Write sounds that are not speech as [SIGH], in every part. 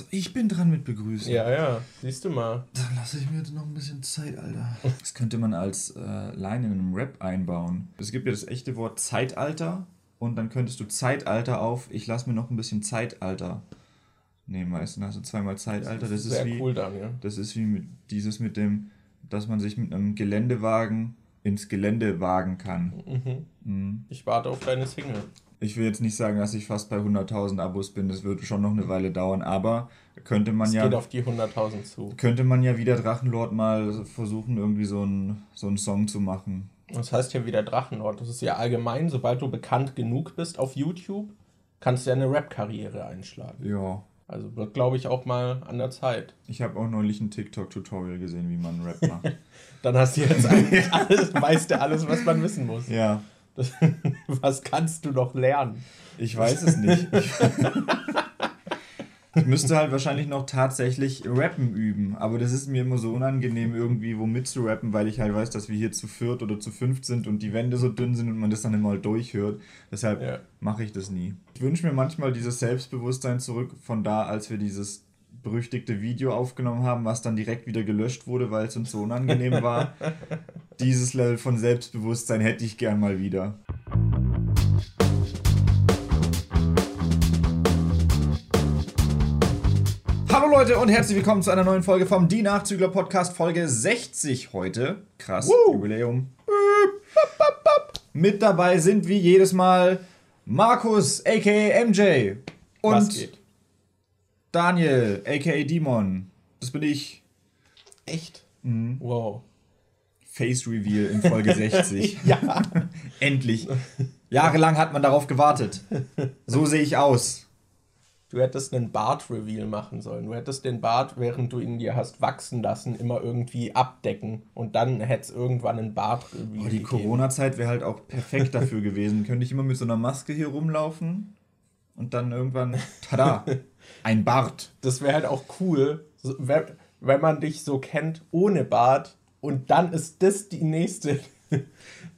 so, ich bin dran mit begrüßen. Ja, ja, siehst du mal. Dann lasse ich mir jetzt noch ein bisschen Zeit, Alter. Das könnte man als äh, Line in einem Rap einbauen. Es gibt ja das echte Wort Zeitalter und dann könntest du Zeitalter auf, ich lasse mir noch ein bisschen Zeitalter nehmen, weißt du, dann hast du zweimal Zeitalter. Das, ist, sehr wie, cool dann, ja. das ist wie mit, dieses mit dem, dass man sich mit einem Geländewagen ins Gelände wagen kann. Mhm. Mhm. Ich warte auf deine Single. Ich will jetzt nicht sagen, dass ich fast bei 100.000 Abos bin, das würde schon noch eine Weile dauern, aber könnte man Es ja geht auf die 100.000 zu. könnte man ja wieder Drachenlord mal versuchen, irgendwie so einen so einen Song zu machen. Das heißt ja wieder Drachenlord. Das ist ja allgemein, sobald du bekannt genug bist auf YouTube, kannst du ja eine Rap-Karriere einschlagen. Ja. Also wird, glaube ich, auch mal an der Zeit. Ich habe auch neulich ein TikTok-Tutorial gesehen, wie man Rap macht. [LAUGHS] Dann hast du jetzt eigentlich alles, weißt du alles, was man wissen muss. ja, Das, [LAUGHS] was kannst du noch lernen? ich weiß es nicht. Ich, [LAUGHS] ich müsste halt wahrscheinlich noch tatsächlich Rappen üben, aber das ist mir immer so unangenehm, irgendwie wo mitzurappen, weil ich halt weiß, dass wir hier zu viert oder zu fünft sind und die Wände so dünn sind und man das dann immer halt durchhört. Deshalb Ja. mache ich das nie. Ich wünsche mir manchmal dieses Selbstbewusstsein zurück von da, als wir dieses berüchtigte Video aufgenommen haben, was dann direkt wieder gelöscht wurde, weil es uns so unangenehm war. [LAUGHS] Dieses Level von Selbstbewusstsein hätte ich gern mal wieder. Hallo Leute und herzlich willkommen zu einer neuen Folge vom Die Nachzügler Podcast, Folge 60 heute. Krass, Woo! Jubiläum. Mit dabei sind wie jedes Mal Markus, aka MJ. Und? Daniel, aka Demon. Das bin ich. Echt? Mhm. Wow. Face Reveal in Folge [LAUGHS] 60. Ja. [LAUGHS] Endlich. Jahrelang hat man darauf gewartet. So sehe ich aus. Du hättest einen Bart-Reveal machen sollen. Du hättest den Bart, während du ihn dir hast wachsen lassen, immer irgendwie abdecken. Und dann hätte es irgendwann einen Bart-Reveal Oh, die Corona-Zeit wäre halt auch perfekt dafür gewesen. Könnte ich immer mit so einer Maske hier rumlaufen und dann irgendwann, tada, ein Bart. Das wäre halt auch cool, wenn, wenn man dich so kennt ohne Bart. Und dann ist das die nächste,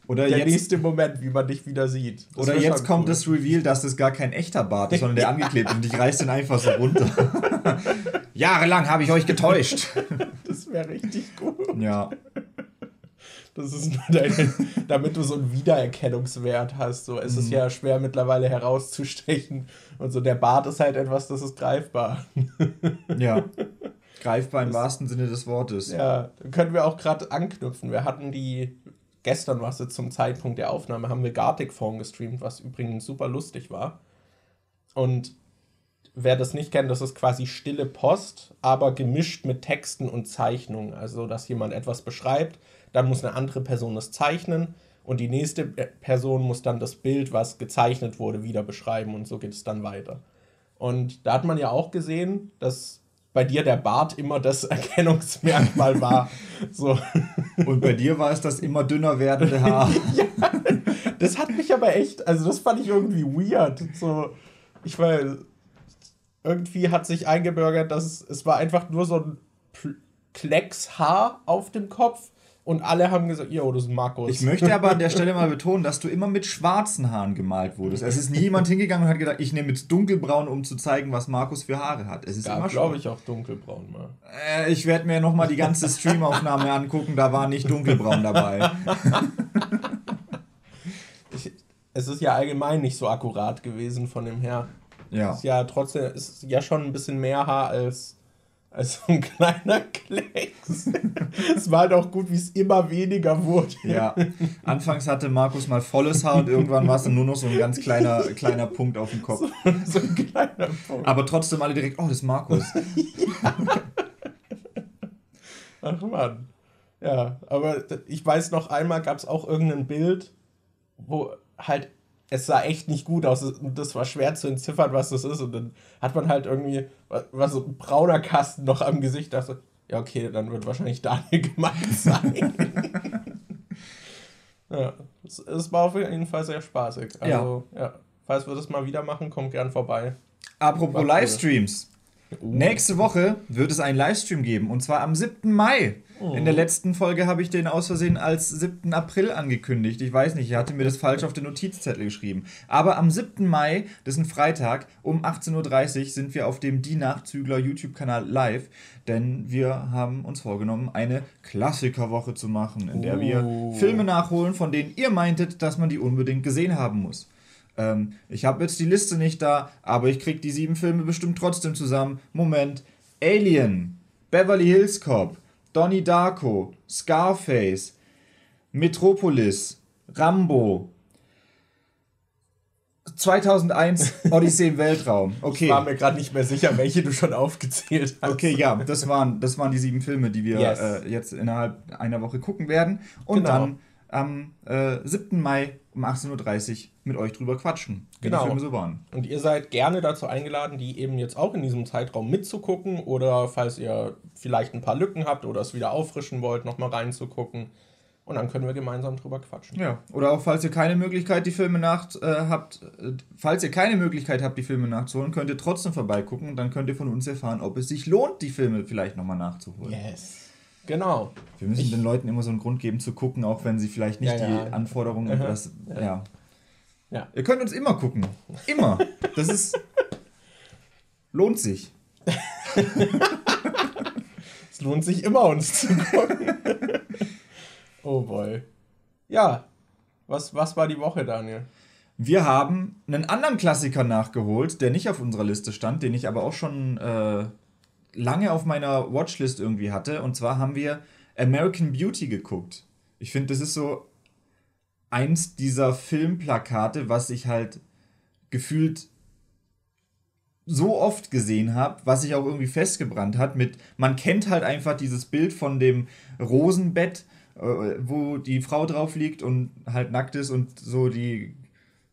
Oder der jetzt, nächste Moment, wie man dich wieder sieht. Das oder jetzt kommt cool. das Reveal, dass das gar kein echter Bart ist, sondern der angeklebt ist und ich reiß den einfach so runter. [LAUGHS] Jahrelang habe ich euch getäuscht. Das wäre richtig gut. Ja. Das ist nur deine, [LAUGHS] damit du so einen Wiedererkennungswert hast. So, es ist ja schwer mittlerweile herauszustechen. Und so der Bart ist halt etwas, das ist greifbar. Ja. [LAUGHS] Greifbar im wahrsten Sinne des Wortes. Ja, da können wir auch gerade anknüpfen. Wir hatten die, gestern war es jetzt zum Zeitpunkt der Aufnahme, haben wir Gartic Phone gestreamt, was übrigens super lustig war. Und wer das nicht kennt, das ist quasi stille Post, aber gemischt mit Texten und Zeichnungen. Also, dass jemand etwas beschreibt, dann muss eine andere Person das zeichnen und die nächste Person muss dann das Bild, was gezeichnet wurde, wieder beschreiben und so geht es dann weiter. Und da hat man ja auch gesehen, dass bei dir der Bart immer das [LAUGHS] Erkennungsmerkmal war. So. [LAUGHS] Und bei dir war es das immer dünner werdende Haar. [LAUGHS] Das hat mich aber echt, also das fand ich irgendwie weird. So, ich weiß, irgendwie hat sich eingebürgert, dass es, es war einfach nur so ein Klecks Haar auf dem Kopf und alle haben gesagt, yo, das ist Markus. Ich möchte aber an der [LAUGHS] Stelle mal betonen, dass du immer mit schwarzen Haaren gemalt wurdest. Es ist nie jemand hingegangen und hat gedacht, ich nehme jetzt dunkelbraun, um zu zeigen, was Markus für Haare hat. Es ist ja, immer glaube ich, auch dunkelbraun mal. Äh, ich werde mir nochmal die ganze Streamaufnahme angucken, da war nicht dunkelbraun dabei. [LAUGHS] Ich, es ist ja allgemein nicht so akkurat gewesen von dem her. Ja. Ist ja trotzdem, ist ja schon ein bisschen mehr Haar als, als so ein kleiner Klecks. [LAUGHS] es war halt auch gut, wie es immer weniger wurde. Ja, anfangs hatte Markus mal volles Haar und irgendwann war es dann nur noch so ein ganz kleiner, kleiner Punkt auf dem Kopf. so ein kleiner Punkt. Aber trotzdem alle direkt, oh, das ist Markus. [LAUGHS] Ach man. Ja, aber ich weiß noch einmal gab es auch irgendein Bild, wo halt es sah echt nicht gut aus und das war schwer zu entziffern, was das ist und dann hat man halt irgendwie war so ein brauner Kasten noch am Gesicht, dachte ja okay, dann wird wahrscheinlich Daniel [LAUGHS] gemeint sein. [LAUGHS] ja, es, es war auf jeden Fall sehr spaßig. Also ja. falls wir das mal wieder machen, kommt gern vorbei. Apropos War Livestreams. Nächste Woche wird es einen Livestream geben und zwar am 7. Mai. In der letzten Folge habe ich den aus Versehen als 7. April angekündigt. Ich weiß nicht, ich hatte mir das falsch auf den Notizzettel geschrieben. Aber am 7. Mai, das ist ein Freitag, um 18.30 Uhr sind wir auf dem Die Nachzügler YouTube-Kanal live, denn wir haben uns vorgenommen, eine Klassikerwoche zu machen, in der wir Oh. Filme nachholen, von denen ihr meintet, dass man die unbedingt gesehen haben muss. Ähm, ich habe jetzt die Liste nicht da, aber ich krieg die sieben Filme bestimmt trotzdem zusammen. Moment. Alien, Beverly Hills Cop, Donnie Darko, Scarface, Metropolis, Rambo, 2001 [LAUGHS] Odyssee im Weltraum. Okay. Ich war mir gerade nicht mehr sicher, welche du schon aufgezählt hast. Okay, ja, das waren, das waren die sieben Filme, die wir Yes. äh, jetzt innerhalb einer Woche gucken werden. Und Genau. dann am äh, 7. Mai um 18.30 Uhr mit euch drüber quatschen, wie Genau. die Filme so waren. Und ihr seid gerne dazu eingeladen, die eben jetzt auch in diesem Zeitraum mitzugucken oder falls ihr vielleicht ein paar Lücken habt oder es wieder auffrischen wollt, nochmal reinzugucken. Und dann können wir gemeinsam drüber quatschen. Ja, oder auch falls ihr keine Möglichkeit die Filme nach äh, habt, äh, falls ihr keine Möglichkeit habt, die Filme nachzuholen, könnt ihr trotzdem vorbeigucken und dann könnt ihr von uns erfahren, ob es sich lohnt, die Filme vielleicht nochmal nachzuholen. Yes. Genau. Wir müssen den Leuten immer so einen Grund geben zu gucken, auch wenn sie vielleicht nicht Ja, ja. die Anforderungen und Aha. das, ja. Ja. Ihr könnt uns immer gucken. Immer. Das ist lohnt sich. [LAUGHS] Es lohnt sich immer, uns zu gucken. [LAUGHS] oh boy. Ja. Was, was war die Woche, Daniel? Wir haben einen anderen Klassiker nachgeholt, der nicht auf unserer Liste stand, den ich aber auch schon äh, lange auf meiner Watchlist irgendwie hatte. Und zwar haben wir American Beauty geguckt. Ich finde, das ist so eins dieser Filmplakate, was ich halt gefühlt so oft gesehen habe, was sich auch irgendwie festgebrannt hat mit, man kennt halt einfach dieses Bild von dem Rosenbett, äh, wo die Frau drauf liegt und halt nackt ist und so die,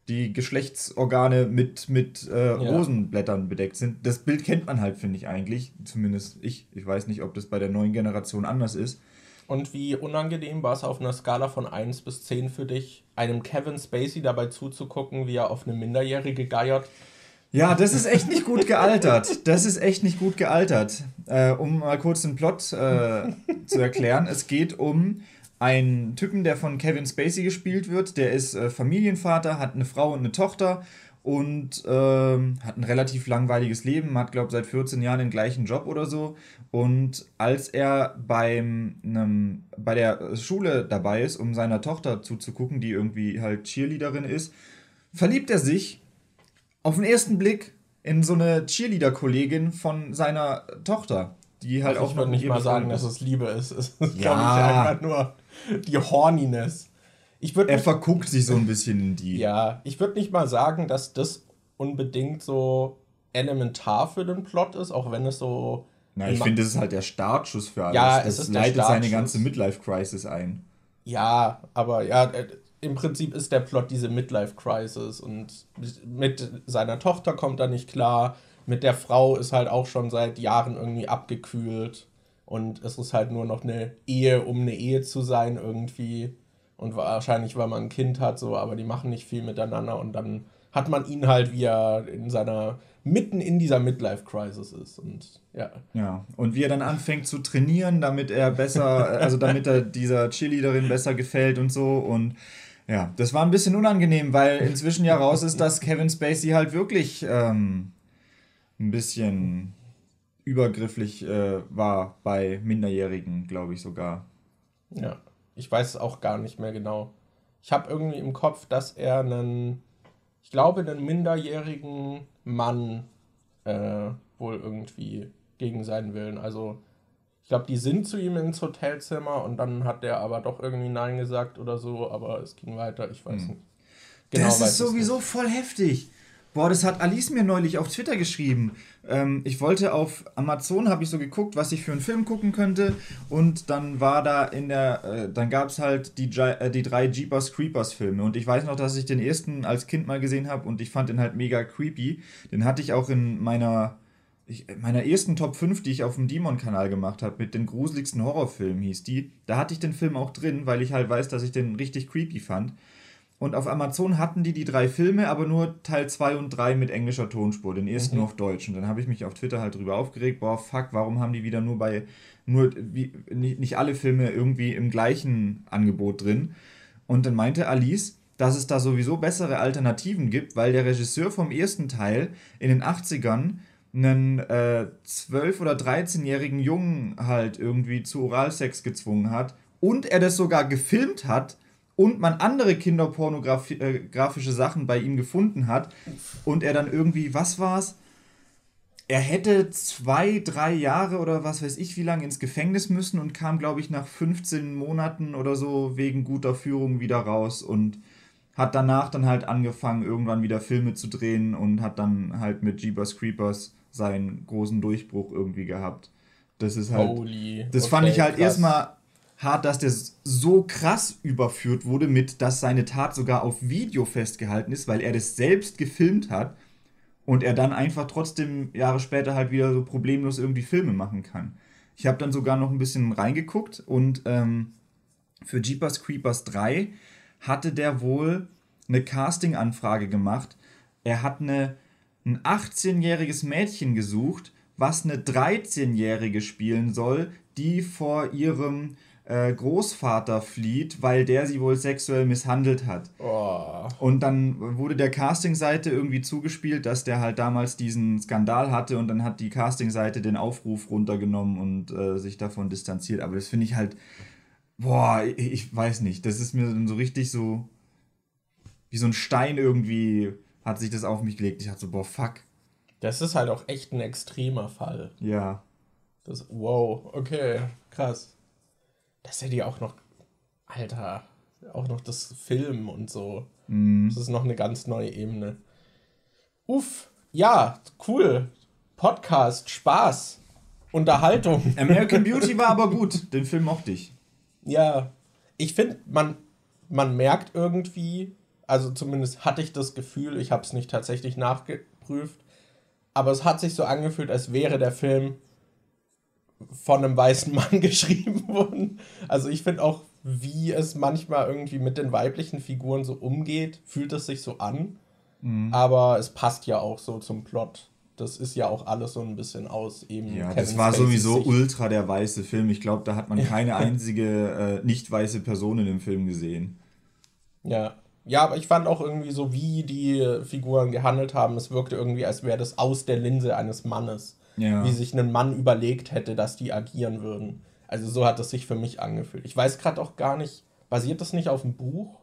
die Geschlechtsorgane mit, mit äh, Rosenblättern bedeckt sind. Das Bild kennt man halt, finde ich eigentlich, zumindest ich. Ich weiß nicht, ob das bei der neuen Generation anders ist. Und wie unangenehm war es auf einer Skala von 1 bis 10 für dich, einem Kevin Spacey dabei zuzugucken, wie er auf eine Minderjährige geiert? Ja, das ist echt nicht gut gealtert. Das ist echt nicht gut gealtert. Äh, um mal kurz den Plot äh, zu erklären. Es geht um einen Typen, der von Kevin Spacey gespielt wird. Der ist äh, Familienvater, hat eine Frau und eine Tochter und ähm, hat ein relativ langweiliges Leben, hat, glaube ich, seit 14 Jahren den gleichen Job oder so. Und als er beim, nem, bei der Schule dabei ist, um seiner Tochter zuzugucken, die irgendwie halt Cheerleaderin ist, verliebt er sich auf den ersten Blick in so eine Cheerleader-Kollegin von seiner Tochter, die halt Also auch ich würde nicht mal sagen, dass es Liebe ist. [LAUGHS] Es ist, Ja. glaube ich, einfach nur die Horniness. Ich würde Er verguckt sich so ein bisschen in die. ja, ich würde nicht mal sagen, dass das unbedingt so elementar für den Plot ist, auch wenn es so. Na, ich finde, das ist halt der Startschuss für alles. Ja, das es leitet seine ganze Midlife-Crisis ein. Ja, aber ja, äh, im Prinzip ist der Plot diese Midlife-Crisis und mit seiner Tochter kommt er nicht klar. Mit der Frau ist halt auch schon seit Jahren irgendwie abgekühlt und es ist halt nur noch eine Ehe, um eine Ehe zu sein irgendwie. Und wahrscheinlich, weil man ein Kind hat, so, aber die machen nicht viel miteinander und dann hat man ihn halt, wie er in seiner, mitten in dieser Midlife-Crisis ist. Und ja. Ja, und wie er dann anfängt zu trainieren, damit er besser, also damit er dieser Cheerleaderin besser gefällt und so. Und ja, das war ein bisschen unangenehm, weil inzwischen ja raus ist, dass Kevin Spacey halt wirklich ähm, ein bisschen übergrifflich äh, war bei Minderjährigen, glaube ich sogar. Ja, ich weiß es auch gar nicht mehr genau. Ich habe irgendwie im Kopf, dass er einen, ich glaube, einen minderjährigen Mann äh, wohl irgendwie gegen seinen Willen. Also, ich glaube, die sind zu ihm ins Hotelzimmer und dann hat der aber doch irgendwie Nein gesagt oder so, aber es ging weiter, ich weiß nicht. Genau das weiß ist es sowieso voll heftig. Boah, das hat Alice mir neulich auf Twitter geschrieben. Ähm, ich wollte auf Amazon, habe ich so geguckt, was ich für einen Film gucken könnte. Und dann war da in der, äh, dann gab es halt die, äh, die drei Jeepers Creepers Filme. Und ich weiß noch, dass ich den ersten als Kind mal gesehen habe und ich fand den halt mega creepy. Den hatte ich auch in meiner, ich, meiner ersten Top 5, die ich auf dem Demon-Kanal gemacht habe, mit den gruseligsten Horrorfilmen hieß die. Da hatte ich den Film auch drin, weil ich halt weiß, dass ich den richtig creepy fand. Und auf Amazon hatten die die drei Filme, aber nur Teil 2 und 3 mit englischer Tonspur, den ersten Mhm. nur auf Deutsch. Und dann habe ich mich auf Twitter halt drüber aufgeregt, boah, fuck, warum haben die wieder nur bei, nur, wie, nicht, nicht alle Filme irgendwie im gleichen Angebot drin. Und dann meinte Alice, dass es da sowieso bessere Alternativen gibt, weil der Regisseur vom ersten Teil in den 80ern einen äh, 12- oder 13-jährigen Jungen halt irgendwie zu Oralsex gezwungen hat und er das sogar gefilmt hat und man andere kinderpornografische Sachen bei ihm gefunden hat und er dann irgendwie, was war's? Er hätte zwei, drei Jahre oder was weiß ich wie lange ins Gefängnis müssen und kam, glaube ich, nach 15 Monaten oder so wegen guter Führung wieder raus und hat danach dann halt angefangen, irgendwann wieder Filme zu drehen und hat dann halt mit Jeepers Creepers seinen großen Durchbruch irgendwie gehabt. Das ist halt. Holy. Das okay, fand ich halt krass. erstmal hart, dass der so krass überführt wurde, mit dass seine Tat sogar auf Video festgehalten ist, weil er das selbst gefilmt hat und er dann einfach trotzdem Jahre später halt wieder so problemlos irgendwie Filme machen kann. Ich habe dann sogar noch ein bisschen reingeguckt und ähm, für Jeepers Creepers 3 hatte der wohl eine Casting-Anfrage gemacht. Er hat eine, ein 18-jähriges Mädchen gesucht, was eine 13-jährige spielen soll, die vor ihrem äh, Großvater flieht, weil der sie wohl sexuell misshandelt hat. Oh. Und dann wurde der Casting-Seite irgendwie zugespielt, dass der halt damals diesen Skandal hatte und dann hat die Casting-Seite den Aufruf runtergenommen und äh, sich davon distanziert. Aber das finde ich halt, boah, ich, ich weiß nicht, das ist mir dann so richtig so, wie so ein Stein irgendwie hat sich das auf mich gelegt. Ich dachte so, boah, fuck, Das ist halt auch echt ein extremer Fall. ja. Das, wow, okay, krass. Dass er die auch noch, Alter, auch noch das Film und so. Mhm. Das ist noch eine ganz neue Ebene. Uff, ja, cool. Podcast, Spaß, Unterhaltung. [LAUGHS] American Beauty war aber gut, den Film mochte ich. Ja, ich finde, man, man merkt irgendwie, also zumindest hatte ich das Gefühl, ich habe es nicht tatsächlich nachgeprüft, aber es hat sich so angefühlt, als wäre der Film von einem weißen Mann [LAUGHS] geschrieben worden. Also ich finde auch, wie es manchmal irgendwie mit den weiblichen Figuren so umgeht, fühlt es sich so an. Mhm. Aber es passt ja auch so zum Plot. Das ist ja auch alles so ein bisschen aus eben. Ja, Kevin das war Spaceys sowieso Sicht. ultra der weiße Film. Ich glaube, da hat man [LAUGHS] keine einzige äh, nicht weiße Person in dem Film gesehen. Ja. Ja, aber ich fand auch irgendwie so, wie die Figuren gehandelt haben, es wirkte irgendwie, als wäre das aus der Linse eines Mannes. Ja. Wie sich ein Mann überlegt hätte, dass die agieren würden. Also so hat es sich für mich angefühlt. Ich weiß gerade auch gar nicht, basiert das nicht auf dem Buch?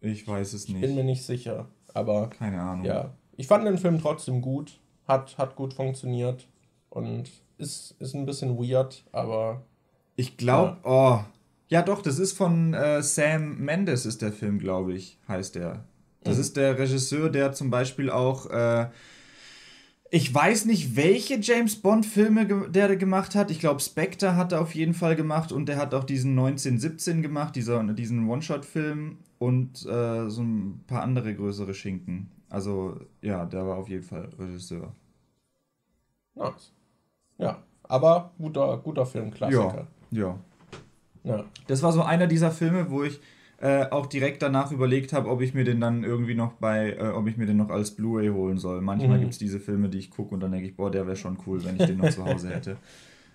Ich weiß es Bin nicht. mir nicht sicher. Aber Keine Ahnung. ja, ich fand den Film trotzdem gut. Hat, hat gut funktioniert. Und ist, ist ein bisschen weird, aber Ich glaube, oh. Ja, doch, das ist von äh, Sam Mendes, ist der Film, glaube ich, heißt der. Das Mhm. ist der Regisseur, der zum Beispiel auch. Äh, ich weiß nicht, welche James Bond-Filme ge der gemacht hat. Ich glaube, Spectre hat er auf jeden Fall gemacht und der hat auch diesen 1917 gemacht, dieser, diesen One-Shot-Film und äh, so ein paar andere größere Schinken. Also, ja, der war auf jeden Fall Regisseur. nice. Ja, aber guter, guter Filmklassiker. Ja. Ja. Das war so einer dieser Filme, wo ich äh, auch direkt danach überlegt habe, ob ich mir den dann irgendwie noch bei, äh, ob ich mir den noch als Blu-ray holen soll. Manchmal Mhm. gibt es diese Filme, die ich gucke und dann denke ich, boah, der wäre schon cool, wenn ich den noch zu Hause hätte. [LAUGHS]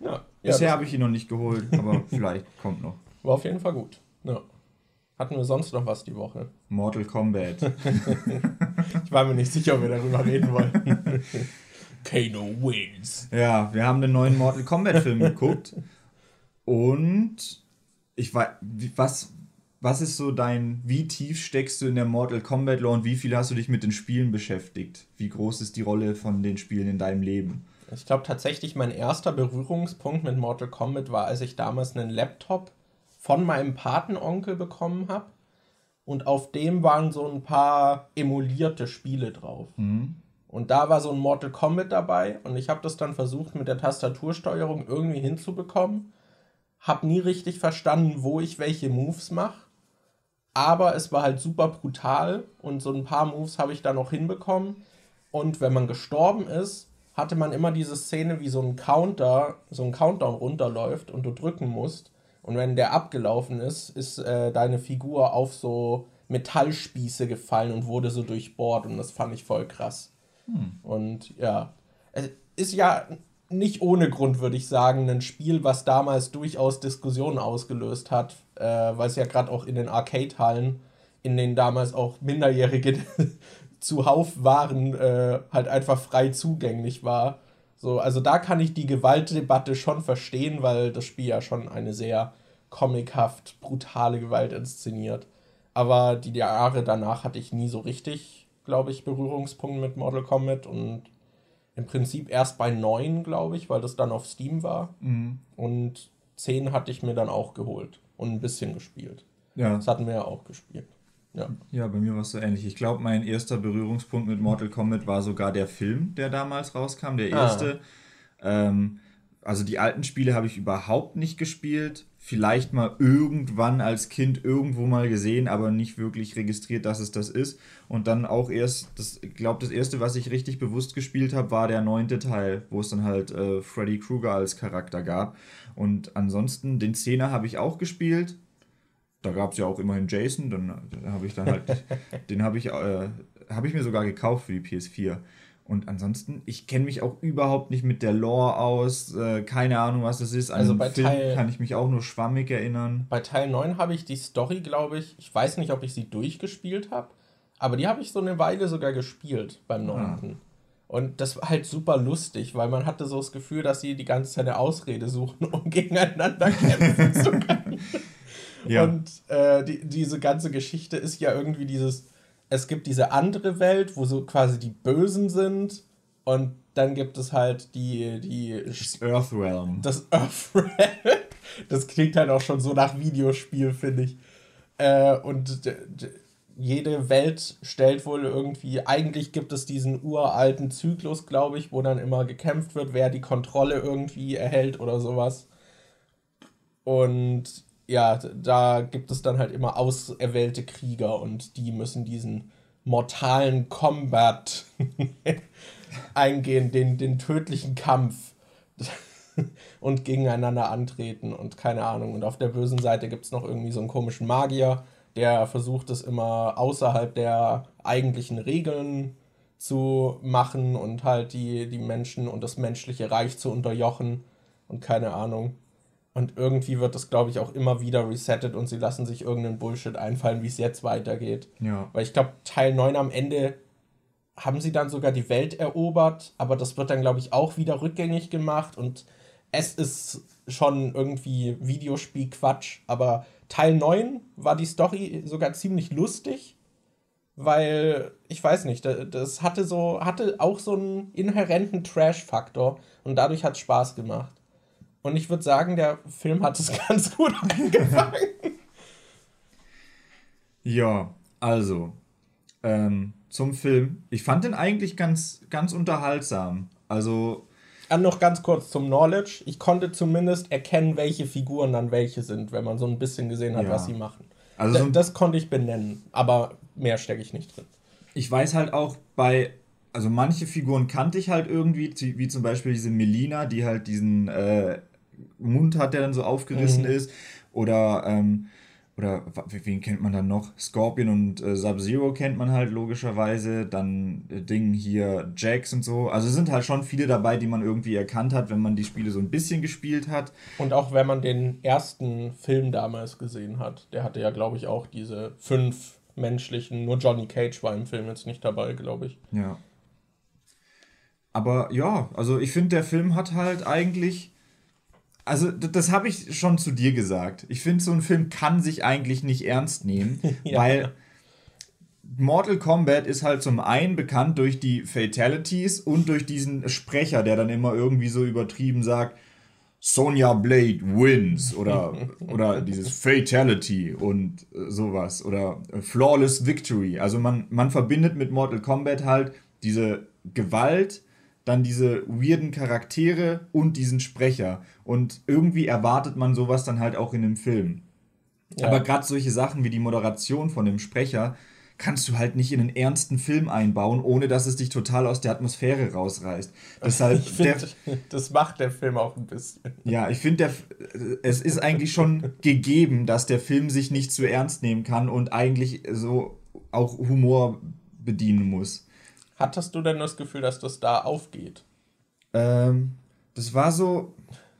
Ja, ja Bisher das habe ich ihn noch nicht geholt, aber [LAUGHS] vielleicht kommt noch. war auf jeden Fall gut. Ja. Hatten wir sonst noch was die Woche? Mortal Kombat. [LAUGHS] Ich war mir nicht sicher, ob wir darüber reden wollen. Kano wins. Ja, wir haben den neuen Mortal Kombat-Film geguckt. Und ich weiß, was, was ist so dein, wie tief steckst du in der Mortal Kombat Lore und wie viel hast du dich mit den Spielen beschäftigt? Wie groß ist die Rolle von den Spielen in deinem Leben? Ich glaube tatsächlich, mein erster Berührungspunkt mit Mortal Kombat war, als ich damals einen Laptop von meinem Patenonkel bekommen habe. Und auf dem waren so ein paar emulierte Spiele drauf. Und da war so ein Mortal Kombat dabei und ich habe das dann versucht mit der Tastatursteuerung irgendwie hinzubekommen. Hab nie richtig verstanden, wo ich welche Moves mache. Aber es war halt super brutal und so ein paar Moves habe ich da noch hinbekommen. Und wenn man gestorben ist, hatte man immer diese Szene, wie so ein Counter, so ein Countdown runterläuft und du drücken musst. Und wenn der abgelaufen ist, ist äh, deine Figur auf so Metallspieße gefallen und wurde so durchbohrt und das fand ich voll krass. Hm. Und ja, es ist ja nicht ohne Grund, würde ich sagen, ein Spiel, was damals durchaus Diskussionen ausgelöst hat, äh, weil es ja gerade auch in den Arcade-Hallen, in denen damals auch Minderjährige [LAUGHS] zuhauf waren, äh, halt einfach frei zugänglich war. So, also da kann ich die Gewaltdebatte schon verstehen, weil das Spiel ja schon eine sehr comichaft, brutale Gewalt inszeniert. Aber die Jahre danach hatte ich nie so richtig, glaube ich, Berührungspunkte mit Mortal Kombat und im Prinzip erst bei 9, glaube ich, weil das dann auf Steam war. Mhm. Und 10 hatte ich mir dann auch geholt und ein bisschen gespielt. Ja. Das hatten wir ja auch gespielt. Ja. ja, bei mir war es so ähnlich. Ich glaube, mein erster Berührungspunkt mit Mortal Kombat war sogar der Film, der damals rauskam, der ah. erste. Ah. Ähm, also die alten Spiele habe ich überhaupt nicht gespielt. Vielleicht mal irgendwann als Kind irgendwo mal gesehen, aber nicht wirklich registriert, dass es das ist. Und dann auch erst, das, ich glaube, das erste, was ich richtig bewusst gespielt habe, war der neunte Teil, wo es dann halt äh, Freddy Krueger als Charakter gab. Und ansonsten, den Zehner habe ich auch gespielt. Da gab es ja auch immerhin Jason, dann, dann habe ich dann halt, [LAUGHS] den habe ich, äh, habe ich mir sogar gekauft für die PS4. Und ansonsten, ich kenne mich auch überhaupt nicht mit der Lore aus. Äh, keine Ahnung, was das ist. An also bei Film Teil, kann ich mich auch nur schwammig erinnern. Bei Teil 9 habe ich die Story, glaube ich, ich weiß nicht, ob ich sie durchgespielt habe, aber die habe ich so eine Weile sogar gespielt beim 9. Ah. Und das war halt super lustig, weil man hatte so das Gefühl, dass sie die ganze Zeit eine Ausrede suchen, [LAUGHS] um gegeneinander kämpfen zu können. [LAUGHS] Ja. Und äh, die, diese ganze Geschichte ist ja irgendwie dieses es gibt diese andere Welt, wo so quasi die Bösen sind und dann gibt es halt die, die das Earthrealm. Das Earthrealm. [LAUGHS] Das klingt halt auch schon so nach Videospiel, finde ich. Äh, und jede Welt stellt wohl irgendwie, eigentlich gibt es diesen uralten Zyklus, glaube ich, wo dann immer gekämpft wird, wer die Kontrolle irgendwie erhält oder sowas. Und ja, da gibt es dann halt immer auserwählte Krieger und die müssen diesen mortalen Combat [LAUGHS] eingehen, den, den tödlichen Kampf [LAUGHS] und gegeneinander antreten und keine Ahnung. Und auf der bösen Seite gibt es noch irgendwie so einen komischen Magier, der versucht es immer außerhalb der eigentlichen Regeln zu machen und halt die, die Menschen und das menschliche Reich zu unterjochen und keine Ahnung. Und irgendwie wird das, glaube ich, auch immer wieder resettet und sie lassen sich irgendeinen Bullshit einfallen, wie es jetzt weitergeht. Ja. Weil ich glaube, Teil 9 am Ende haben sie dann sogar die Welt erobert, aber das wird dann, glaube ich, auch wieder rückgängig gemacht und es ist schon irgendwie Videospiel-Quatsch, aber Teil 9 war die Story sogar ziemlich lustig, weil ich weiß nicht, das hatte so hatte auch so einen inhärenten Trash-Faktor und dadurch hat es Spaß gemacht. Und ich würde sagen, der Film hat es [LAUGHS] ganz gut angefangen. ja, also ähm, zum Film. Ich fand den eigentlich ganz, ganz unterhaltsam. Also. An noch ganz kurz zum Knowledge. Ich konnte zumindest erkennen, welche Figuren dann welche sind, wenn man so ein bisschen gesehen hat, ja. was sie machen. Also so das konnte ich benennen, aber mehr stecke ich nicht drin. Ich weiß halt auch bei also manche Figuren kannte ich halt irgendwie, wie zum Beispiel diese Melina, die halt diesen äh, Mund hat, der dann so aufgerissen mhm. ist. Oder, ähm, oder wen kennt man dann noch? Scorpion und äh, Sub-Zero kennt man halt logischerweise. Dann äh, Ding hier, Jax und so. Also sind halt schon viele dabei, die man irgendwie erkannt hat, wenn man die Spiele so ein bisschen gespielt hat. Und auch wenn man den ersten Film damals gesehen hat. Der hatte ja, glaube ich, auch diese fünf menschlichen. Nur Johnny Cage war im Film jetzt nicht dabei, glaube ich. Ja. Aber ja, also ich finde, der Film hat halt eigentlich also das habe ich schon zu dir gesagt. Ich finde, so ein Film kann sich eigentlich nicht ernst nehmen, [LAUGHS] ja. weil Mortal Kombat ist halt zum einen bekannt durch die Fatalities und durch diesen Sprecher, der dann immer irgendwie so übertrieben sagt, Sonja Blade wins oder, [LAUGHS] oder dieses Fatality und äh, sowas oder Flawless Victory. Also man, man verbindet mit Mortal Kombat halt diese Gewalt, dann diese weirden Charaktere und diesen Sprecher. Und irgendwie erwartet man sowas dann halt auch in dem Film. Ja. Aber gerade solche Sachen wie die Moderation von dem Sprecher kannst du halt nicht in einen ernsten Film einbauen, ohne dass es dich total aus der Atmosphäre rausreißt. Deshalb find, das macht der Film auch ein bisschen. Ja, ich finde, es ist eigentlich schon gegeben, dass der Film sich nicht zu ernst nehmen kann und eigentlich so auch Humor bedienen muss. Hattest du denn das Gefühl, dass das da aufgeht? Ähm, das war so.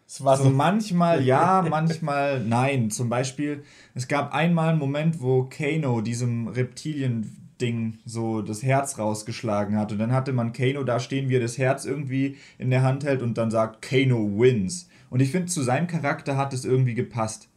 Es war so, so manchmal [LAUGHS] ja, manchmal nein. Zum Beispiel, es gab einmal einen Moment, wo Kano diesem Reptilien-Ding so das Herz rausgeschlagen hat. Und dann hatte man Kano da stehen, wie er das Herz irgendwie in der Hand hält und dann sagt, Kano wins. Und ich finde, zu seinem Charakter hat es irgendwie gepasst.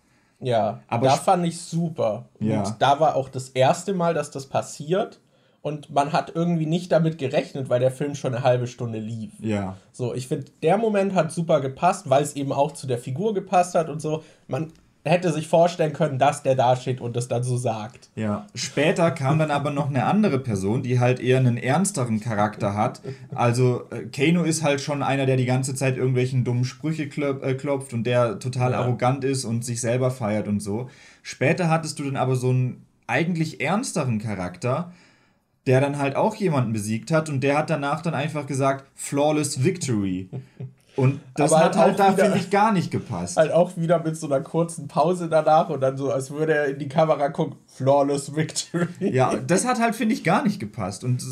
Ja, aber da fand ich super. Ja. Und da war auch das erste Mal, dass das passiert und man hat irgendwie nicht damit gerechnet, weil der Film schon eine halbe Stunde lief. Ja. So, ich finde, der Moment hat super gepasst, weil es eben auch zu der Figur gepasst hat und so. Man hätte sich vorstellen können, dass der da steht und das dann so sagt. Ja. Später kam dann aber noch eine andere Person, die halt eher einen ernsteren Charakter hat. Also äh, Kano ist halt schon einer, der die ganze Zeit irgendwelchen dummen Sprüche äh, klopft und der total ja. arrogant ist und sich selber feiert und so. Später hattest du dann aber so einen eigentlich ernsteren Charakter, der dann halt auch jemanden besiegt hat und der hat danach dann einfach gesagt, flawless victory. Und das Aber hat halt, halt da, finde ich, gar nicht gepasst. Halt auch wieder mit so einer kurzen Pause danach und dann so, als würde er in die Kamera gucken, flawless victory. Ja, das hat halt, finde ich, gar nicht gepasst. Und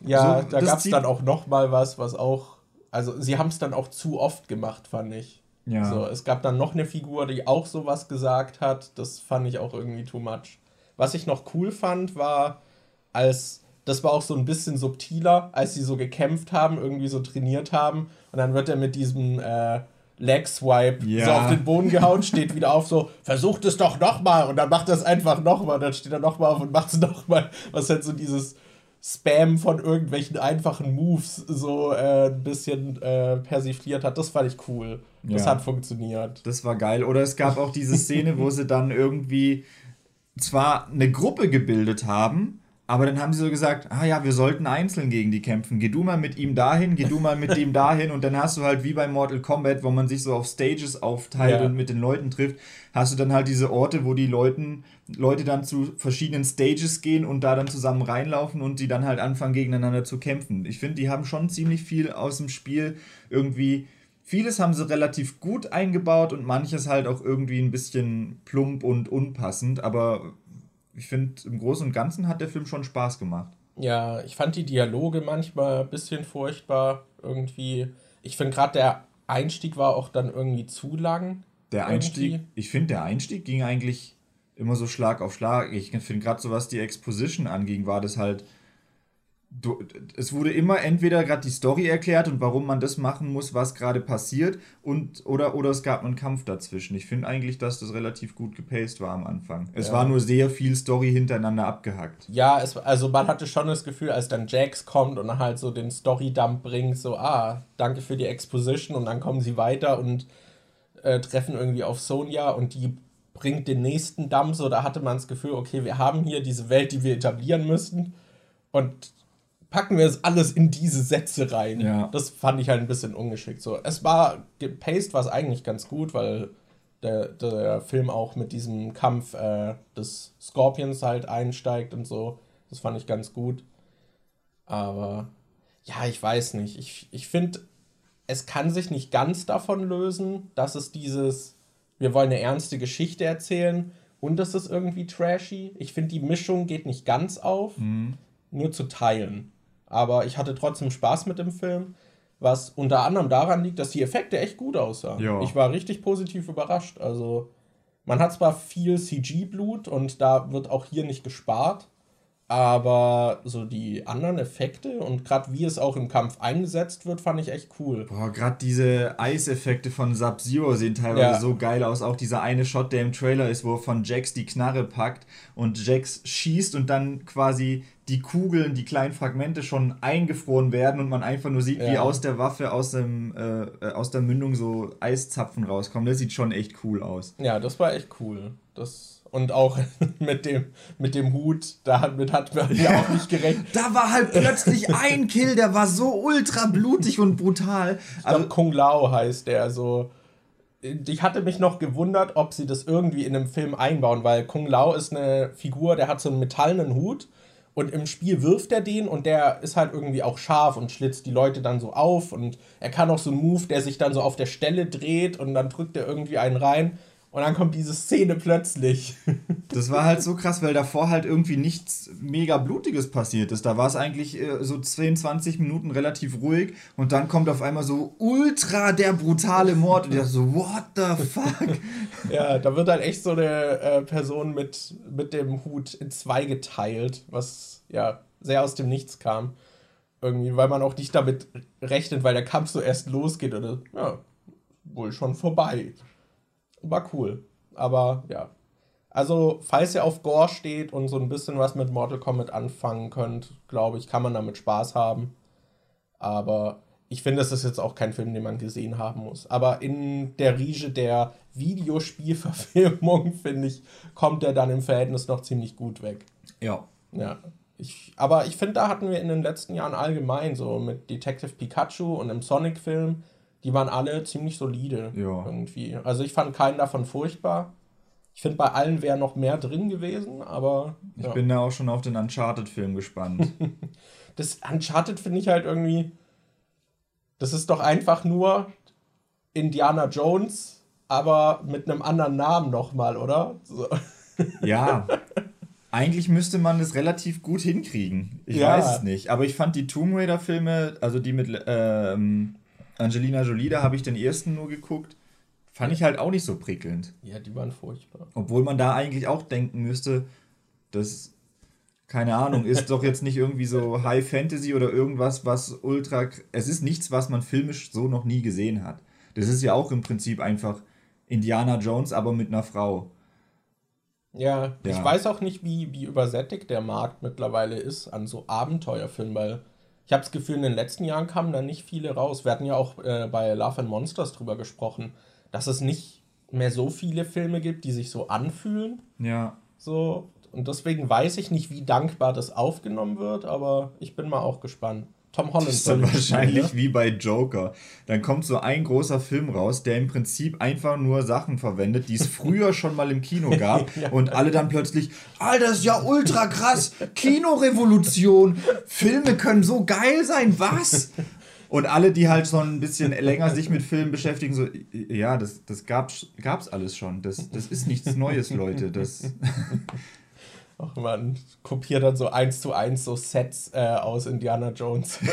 ja, so, da gab es dann auch noch mal was, was auch, also sie haben es dann auch zu oft gemacht, fand ich. Ja. So, es gab dann noch eine Figur, die auch sowas gesagt hat. Das fand ich auch irgendwie too much. Was ich noch cool fand, war, als das war auch so ein bisschen subtiler, als sie so gekämpft haben, irgendwie so trainiert haben. Und dann wird er mit diesem äh, Leg Swipe ja. so auf den Boden gehauen, steht wieder auf, so, versucht es doch nochmal. Und dann macht er es einfach nochmal. Dann steht er nochmal auf und macht es nochmal. Was halt so dieses Spam von irgendwelchen einfachen Moves so äh, ein bisschen äh, persifliert hat. Das fand ich cool. Das ja. hat funktioniert. Das war geil. Oder es gab auch diese Szene, wo sie dann irgendwie zwar eine Gruppe gebildet haben, aber dann haben sie so gesagt, ah ja, wir sollten einzeln gegen die kämpfen. Geh du mal mit ihm dahin, geh du mal mit dem dahin. Und dann hast du halt wie bei Mortal Kombat, wo man sich so auf Stages aufteilt ja. und mit den Leuten trifft, hast du dann halt diese Orte, wo die Leuten, Leute dann zu verschiedenen Stages gehen und da dann zusammen reinlaufen und die dann halt anfangen gegeneinander zu kämpfen. Ich finde, die haben schon ziemlich viel aus dem Spiel irgendwie. Vieles haben sie relativ gut eingebaut und manches halt auch irgendwie ein bisschen plump und unpassend, aber ich finde, im Großen und Ganzen hat der Film schon Spaß gemacht. Ja, ich fand die Dialoge manchmal ein bisschen furchtbar irgendwie. Ich finde gerade der Einstieg war auch dann irgendwie zu lang. Der Einstieg, irgendwie. ich finde, der Einstieg ging eigentlich immer so Schlag auf Schlag. Ich finde gerade so, was die Exposition anging, war das halt du, es wurde immer entweder gerade die Story erklärt und warum man das machen muss, was gerade passiert, und oder, oder es gab einen Kampf dazwischen. Ich finde eigentlich, dass das relativ gut gepaced war am Anfang. Es ja. war nur sehr viel Story hintereinander abgehackt. Ja, es, also man hatte schon das Gefühl, als dann Jax kommt und dann halt so den Story-Dump bringt, so, ah, danke für die Exposition und dann kommen sie weiter und äh, treffen irgendwie auf Sonja und die bringt den nächsten Dump, so da hatte man das Gefühl, okay, wir haben hier diese Welt, die wir etablieren müssen und packen wir es alles in diese Sätze rein. Ja. Das fand ich halt ein bisschen ungeschickt. So, es war gepaced, war es eigentlich ganz gut, weil der, der Film auch mit diesem Kampf äh, des Scorpions halt einsteigt und so. Das fand ich ganz gut. Aber ja, ich weiß nicht. Ich, ich finde, es kann sich nicht ganz davon lösen, dass es dieses, wir wollen eine ernste Geschichte erzählen und es ist irgendwie trashy. Ich finde, die Mischung geht nicht ganz auf, mhm. nur zu teilen. Aber ich hatte trotzdem Spaß mit dem Film, was unter anderem daran liegt, dass die Effekte echt gut aussahen. Ja. Ich war richtig positiv überrascht. Also, man hat zwar viel CG-Blut und da wird auch hier nicht gespart, aber so die anderen Effekte und gerade wie es auch im Kampf eingesetzt wird, fand ich echt cool. Boah, gerade diese Eiseffekte von Sub-Zero sehen teilweise ja. so geil aus. Auch dieser eine Shot, der im Trailer ist, wo er von Jax die Knarre packt und Jax schießt und dann quasi die Kugeln, die kleinen Fragmente schon eingefroren werden und man einfach nur sieht, ja. wie aus der Waffe, aus, dem, äh, äh, aus der Mündung so Eiszapfen rauskommen. Das sieht schon echt cool aus. Ja, das war echt cool. Das und auch [LAUGHS] mit dem, mit dem Hut, damit hat man ja auch nicht gerechnet. da war halt plötzlich ein Kill, der war so ultra blutig und brutal. Ich glaub, also, Kung Lao heißt der so. Ich hatte mich noch gewundert, ob sie das irgendwie in einem Film einbauen, weil Kung Lao ist eine Figur, der hat so einen metallenen Hut Und im Spiel wirft er den und der ist halt irgendwie auch scharf und schlitzt die Leute dann so auf. Und er kann auch so einen Move, der sich dann so auf der Stelle dreht und dann drückt er irgendwie einen rein. Und dann kommt diese Szene plötzlich. [LAUGHS] Das war halt so krass, weil davor halt irgendwie nichts mega Blutiges passiert ist. Da war es eigentlich äh, so 10, 20 Minuten relativ ruhig und dann kommt auf einmal so ultra der brutale Mord und ich dachte so, what the fuck? [LAUGHS] ja, da wird halt echt so eine äh, Person mit, mit dem Hut in zwei geteilt, was ja sehr aus dem Nichts kam. Irgendwie, weil man auch nicht damit rechnet, weil der Kampf so erst losgeht oder ja, wohl schon vorbei. War cool. Aber ja. Also, falls ihr auf Gore steht und so ein bisschen was mit Mortal Kombat anfangen könnt, glaube ich, kann man damit Spaß haben. Aber ich finde, es ist jetzt auch kein Film, den man gesehen haben muss. Aber in der Riege der Videospielverfilmung, [LAUGHS] finde ich, kommt er dann im Verhältnis noch ziemlich gut weg. Ja. Ja. Ich, aber ich finde, da hatten wir in den letzten Jahren allgemein so mit Detective Pikachu und im Sonic-Film die waren alle ziemlich solide ja. irgendwie. Also ich fand keinen davon furchtbar. Ich finde, bei allen wäre noch mehr drin gewesen, aber. Ich ja. bin da auch schon auf den Uncharted-Film gespannt. [LAUGHS] das Uncharted finde ich halt irgendwie. Das ist doch einfach nur Indiana Jones, aber mit einem anderen Namen nochmal, oder? So. [LAUGHS] Ja. Eigentlich müsste man das relativ gut hinkriegen. Ich ja. weiß es nicht. Aber ich fand die Tomb Raider-Filme, also die mit ähm, Angelina Jolie, da habe ich den ersten nur geguckt. Fand ich halt auch nicht so prickelnd. Ja, die waren furchtbar. Obwohl man da eigentlich auch denken müsste, dass, keine Ahnung, ist doch jetzt nicht irgendwie so High Fantasy oder irgendwas, was ultra. Es ist nichts, was man filmisch so noch nie gesehen hat. Das ist ja auch im Prinzip einfach Indiana Jones, aber mit einer Frau. Ja, ja. ich weiß auch nicht, wie, wie übersättigt der Markt mittlerweile ist an so Abenteuerfilmen, weil ich habe das Gefühl, in den letzten Jahren kamen da nicht viele raus. Wir hatten ja auch äh, bei Love and Monsters drüber gesprochen, dass es nicht mehr so viele Filme gibt, die sich so anfühlen. Ja. So, und deswegen weiß ich nicht, wie dankbar das aufgenommen wird, aber ich bin mal auch gespannt. Tom Holland. Das ist dann wahrscheinlich spielen, wie bei Joker. Dann kommt so ein großer Film raus, der im Prinzip einfach nur Sachen verwendet, die es [LAUGHS] früher schon mal im Kino gab. [LAUGHS] ja. Und alle dann plötzlich, Alter, das ist ja ultra krass. Kinorevolution. Filme können so geil sein. Was? Und alle, die halt schon ein bisschen länger sich mit Filmen beschäftigen, so, ja, das, das gab's, gab's alles schon. Das, das ist nichts Neues, Leute. Das [LAUGHS] Ach man, kopiert dann so eins zu eins so Sets äh, aus Indiana Jones. [LAUGHS]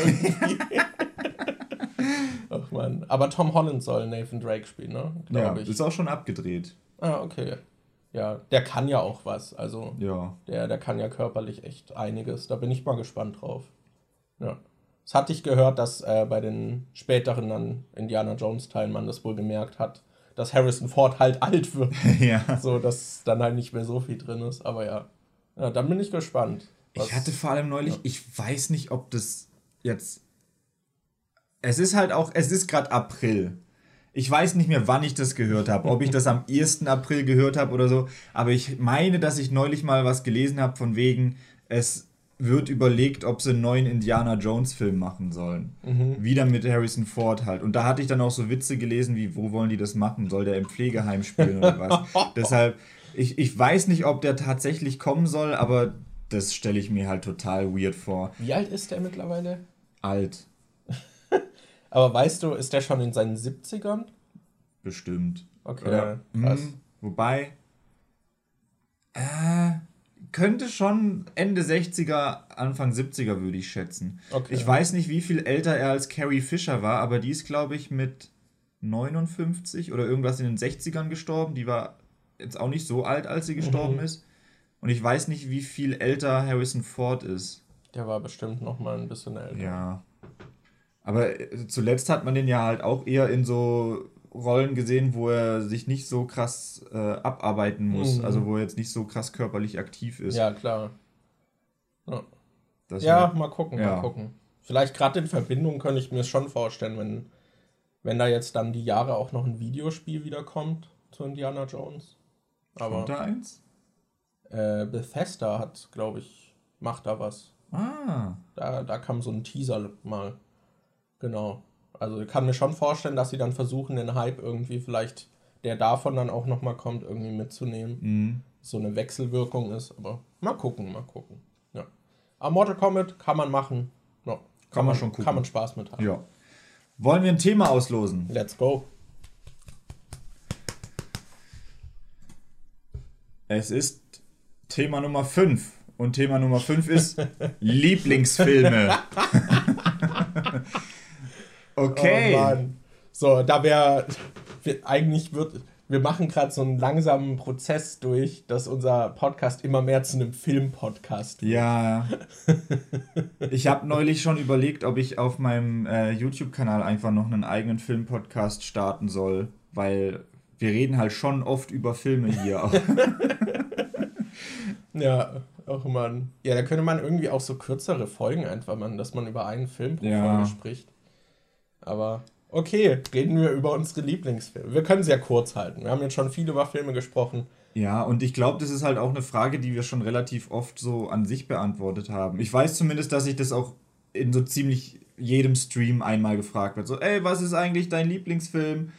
Ach man. Aber Tom Holland soll Nathan Drake spielen, ne? Glaub ja, ich. ist auch schon abgedreht. Ah, okay. Ja, der kann ja auch was. Also, ja. der, der kann ja körperlich echt einiges. Da bin ich mal gespannt drauf. Ja. Das hatte ich gehört, dass äh, bei den späteren dann Indiana Jones-Teilen man das wohl gemerkt hat, dass Harrison Ford halt alt wird. [LAUGHS] ja. So, dass dann halt nicht mehr so viel drin ist. Aber ja. Ja, dann bin ich gespannt. Ich hatte vor allem neulich, ja. ich weiß nicht, ob das jetzt. Es ist halt auch, es ist gerade April. Ich weiß nicht mehr, wann ich das gehört habe, ob ich das am [LAUGHS] 1. April gehört habe oder so, aber ich meine, dass ich neulich mal was gelesen habe von wegen, es wird überlegt, ob sie einen neuen Indiana Jones Film machen sollen. Mhm. Wieder mit Harrison Ford halt. Und da hatte ich dann auch so Witze gelesen, wie, wo wollen die das machen? Soll der im Pflegeheim spielen oder was? [LAUGHS] Deshalb, ich, ich weiß nicht, ob der tatsächlich kommen soll, aber das stelle ich mir halt total weird vor. Wie alt ist der mittlerweile? Alt. [LAUGHS] aber weißt du, ist der schon in seinen 70ern? Bestimmt. Okay, Oder, krass. Mh, wobei, äh, könnte schon Ende 60er, Anfang 70er würde ich schätzen. Okay. Ich weiß nicht, wie viel älter er als Carrie Fisher war, aber die ist, glaube ich, mit 59 oder irgendwas in den 60ern gestorben. Die war jetzt auch nicht so alt, als sie gestorben mhm. ist. Und ich weiß nicht, wie viel älter Harrison Ford ist. Der war bestimmt noch mal ein bisschen älter. Ja. Aber äh, zuletzt hat man den ja halt auch eher in so Rollen gesehen, wo er sich nicht so krass äh, abarbeiten muss. Mhm. Also wo er jetzt nicht so krass körperlich aktiv ist. Ja, klar. Ja, ja mal gucken, ja. mal gucken. Vielleicht gerade in Verbindung könnte ich mir es schon vorstellen, wenn, wenn da jetzt dann die Jahre auch noch ein Videospiel wiederkommt zu Indiana Jones. Aber, Kommt da eins? Äh, Bethesda hat, glaube ich, macht da was. Ah. Da, da kam so ein Teaser mal. Genau. Also ich kann mir schon vorstellen, dass sie dann versuchen, den Hype irgendwie vielleicht, der davon dann auch nochmal kommt, irgendwie mitzunehmen. Mhm. So eine Wechselwirkung ist. Aber mal gucken, mal gucken. Ja. Aber Mortal Kombat kann man machen. Ja, kann, Kann man man schon gucken. Kann man Spaß mit haben. Ja. Wollen wir ein Thema auslosen? Let's go. Es ist Thema Nummer 5. Und Thema Nummer 5 ist [LAUGHS] Lieblingsfilme. [LAUGHS] okay. Oh Mann. So, da wäre eigentlich wird wir machen gerade so einen langsamen Prozess durch, dass unser Podcast immer mehr zu einem Film-Podcast wird. Ja. [LAUGHS] Ich habe neulich schon überlegt, ob ich auf meinem äh, YouTube-Kanal einfach noch einen eigenen Film-Podcast starten soll, weil wir reden halt schon oft über Filme hier. [LAUGHS] [LAUGHS] Ja, auch man. Ja, da könnte man irgendwie auch so kürzere Folgen einfach machen, dass man über einen Film pro Ja. Folge spricht. Aber okay, reden wir über unsere Lieblingsfilme. Wir können es ja kurz halten. Wir haben jetzt schon viel über Filme gesprochen. Ja, und ich glaube, das ist halt auch eine Frage, die wir schon relativ oft so an sich beantwortet haben. Ich weiß zumindest, dass ich das auch in so ziemlich jedem Stream einmal gefragt wird. So, ey, was ist eigentlich dein Lieblingsfilm?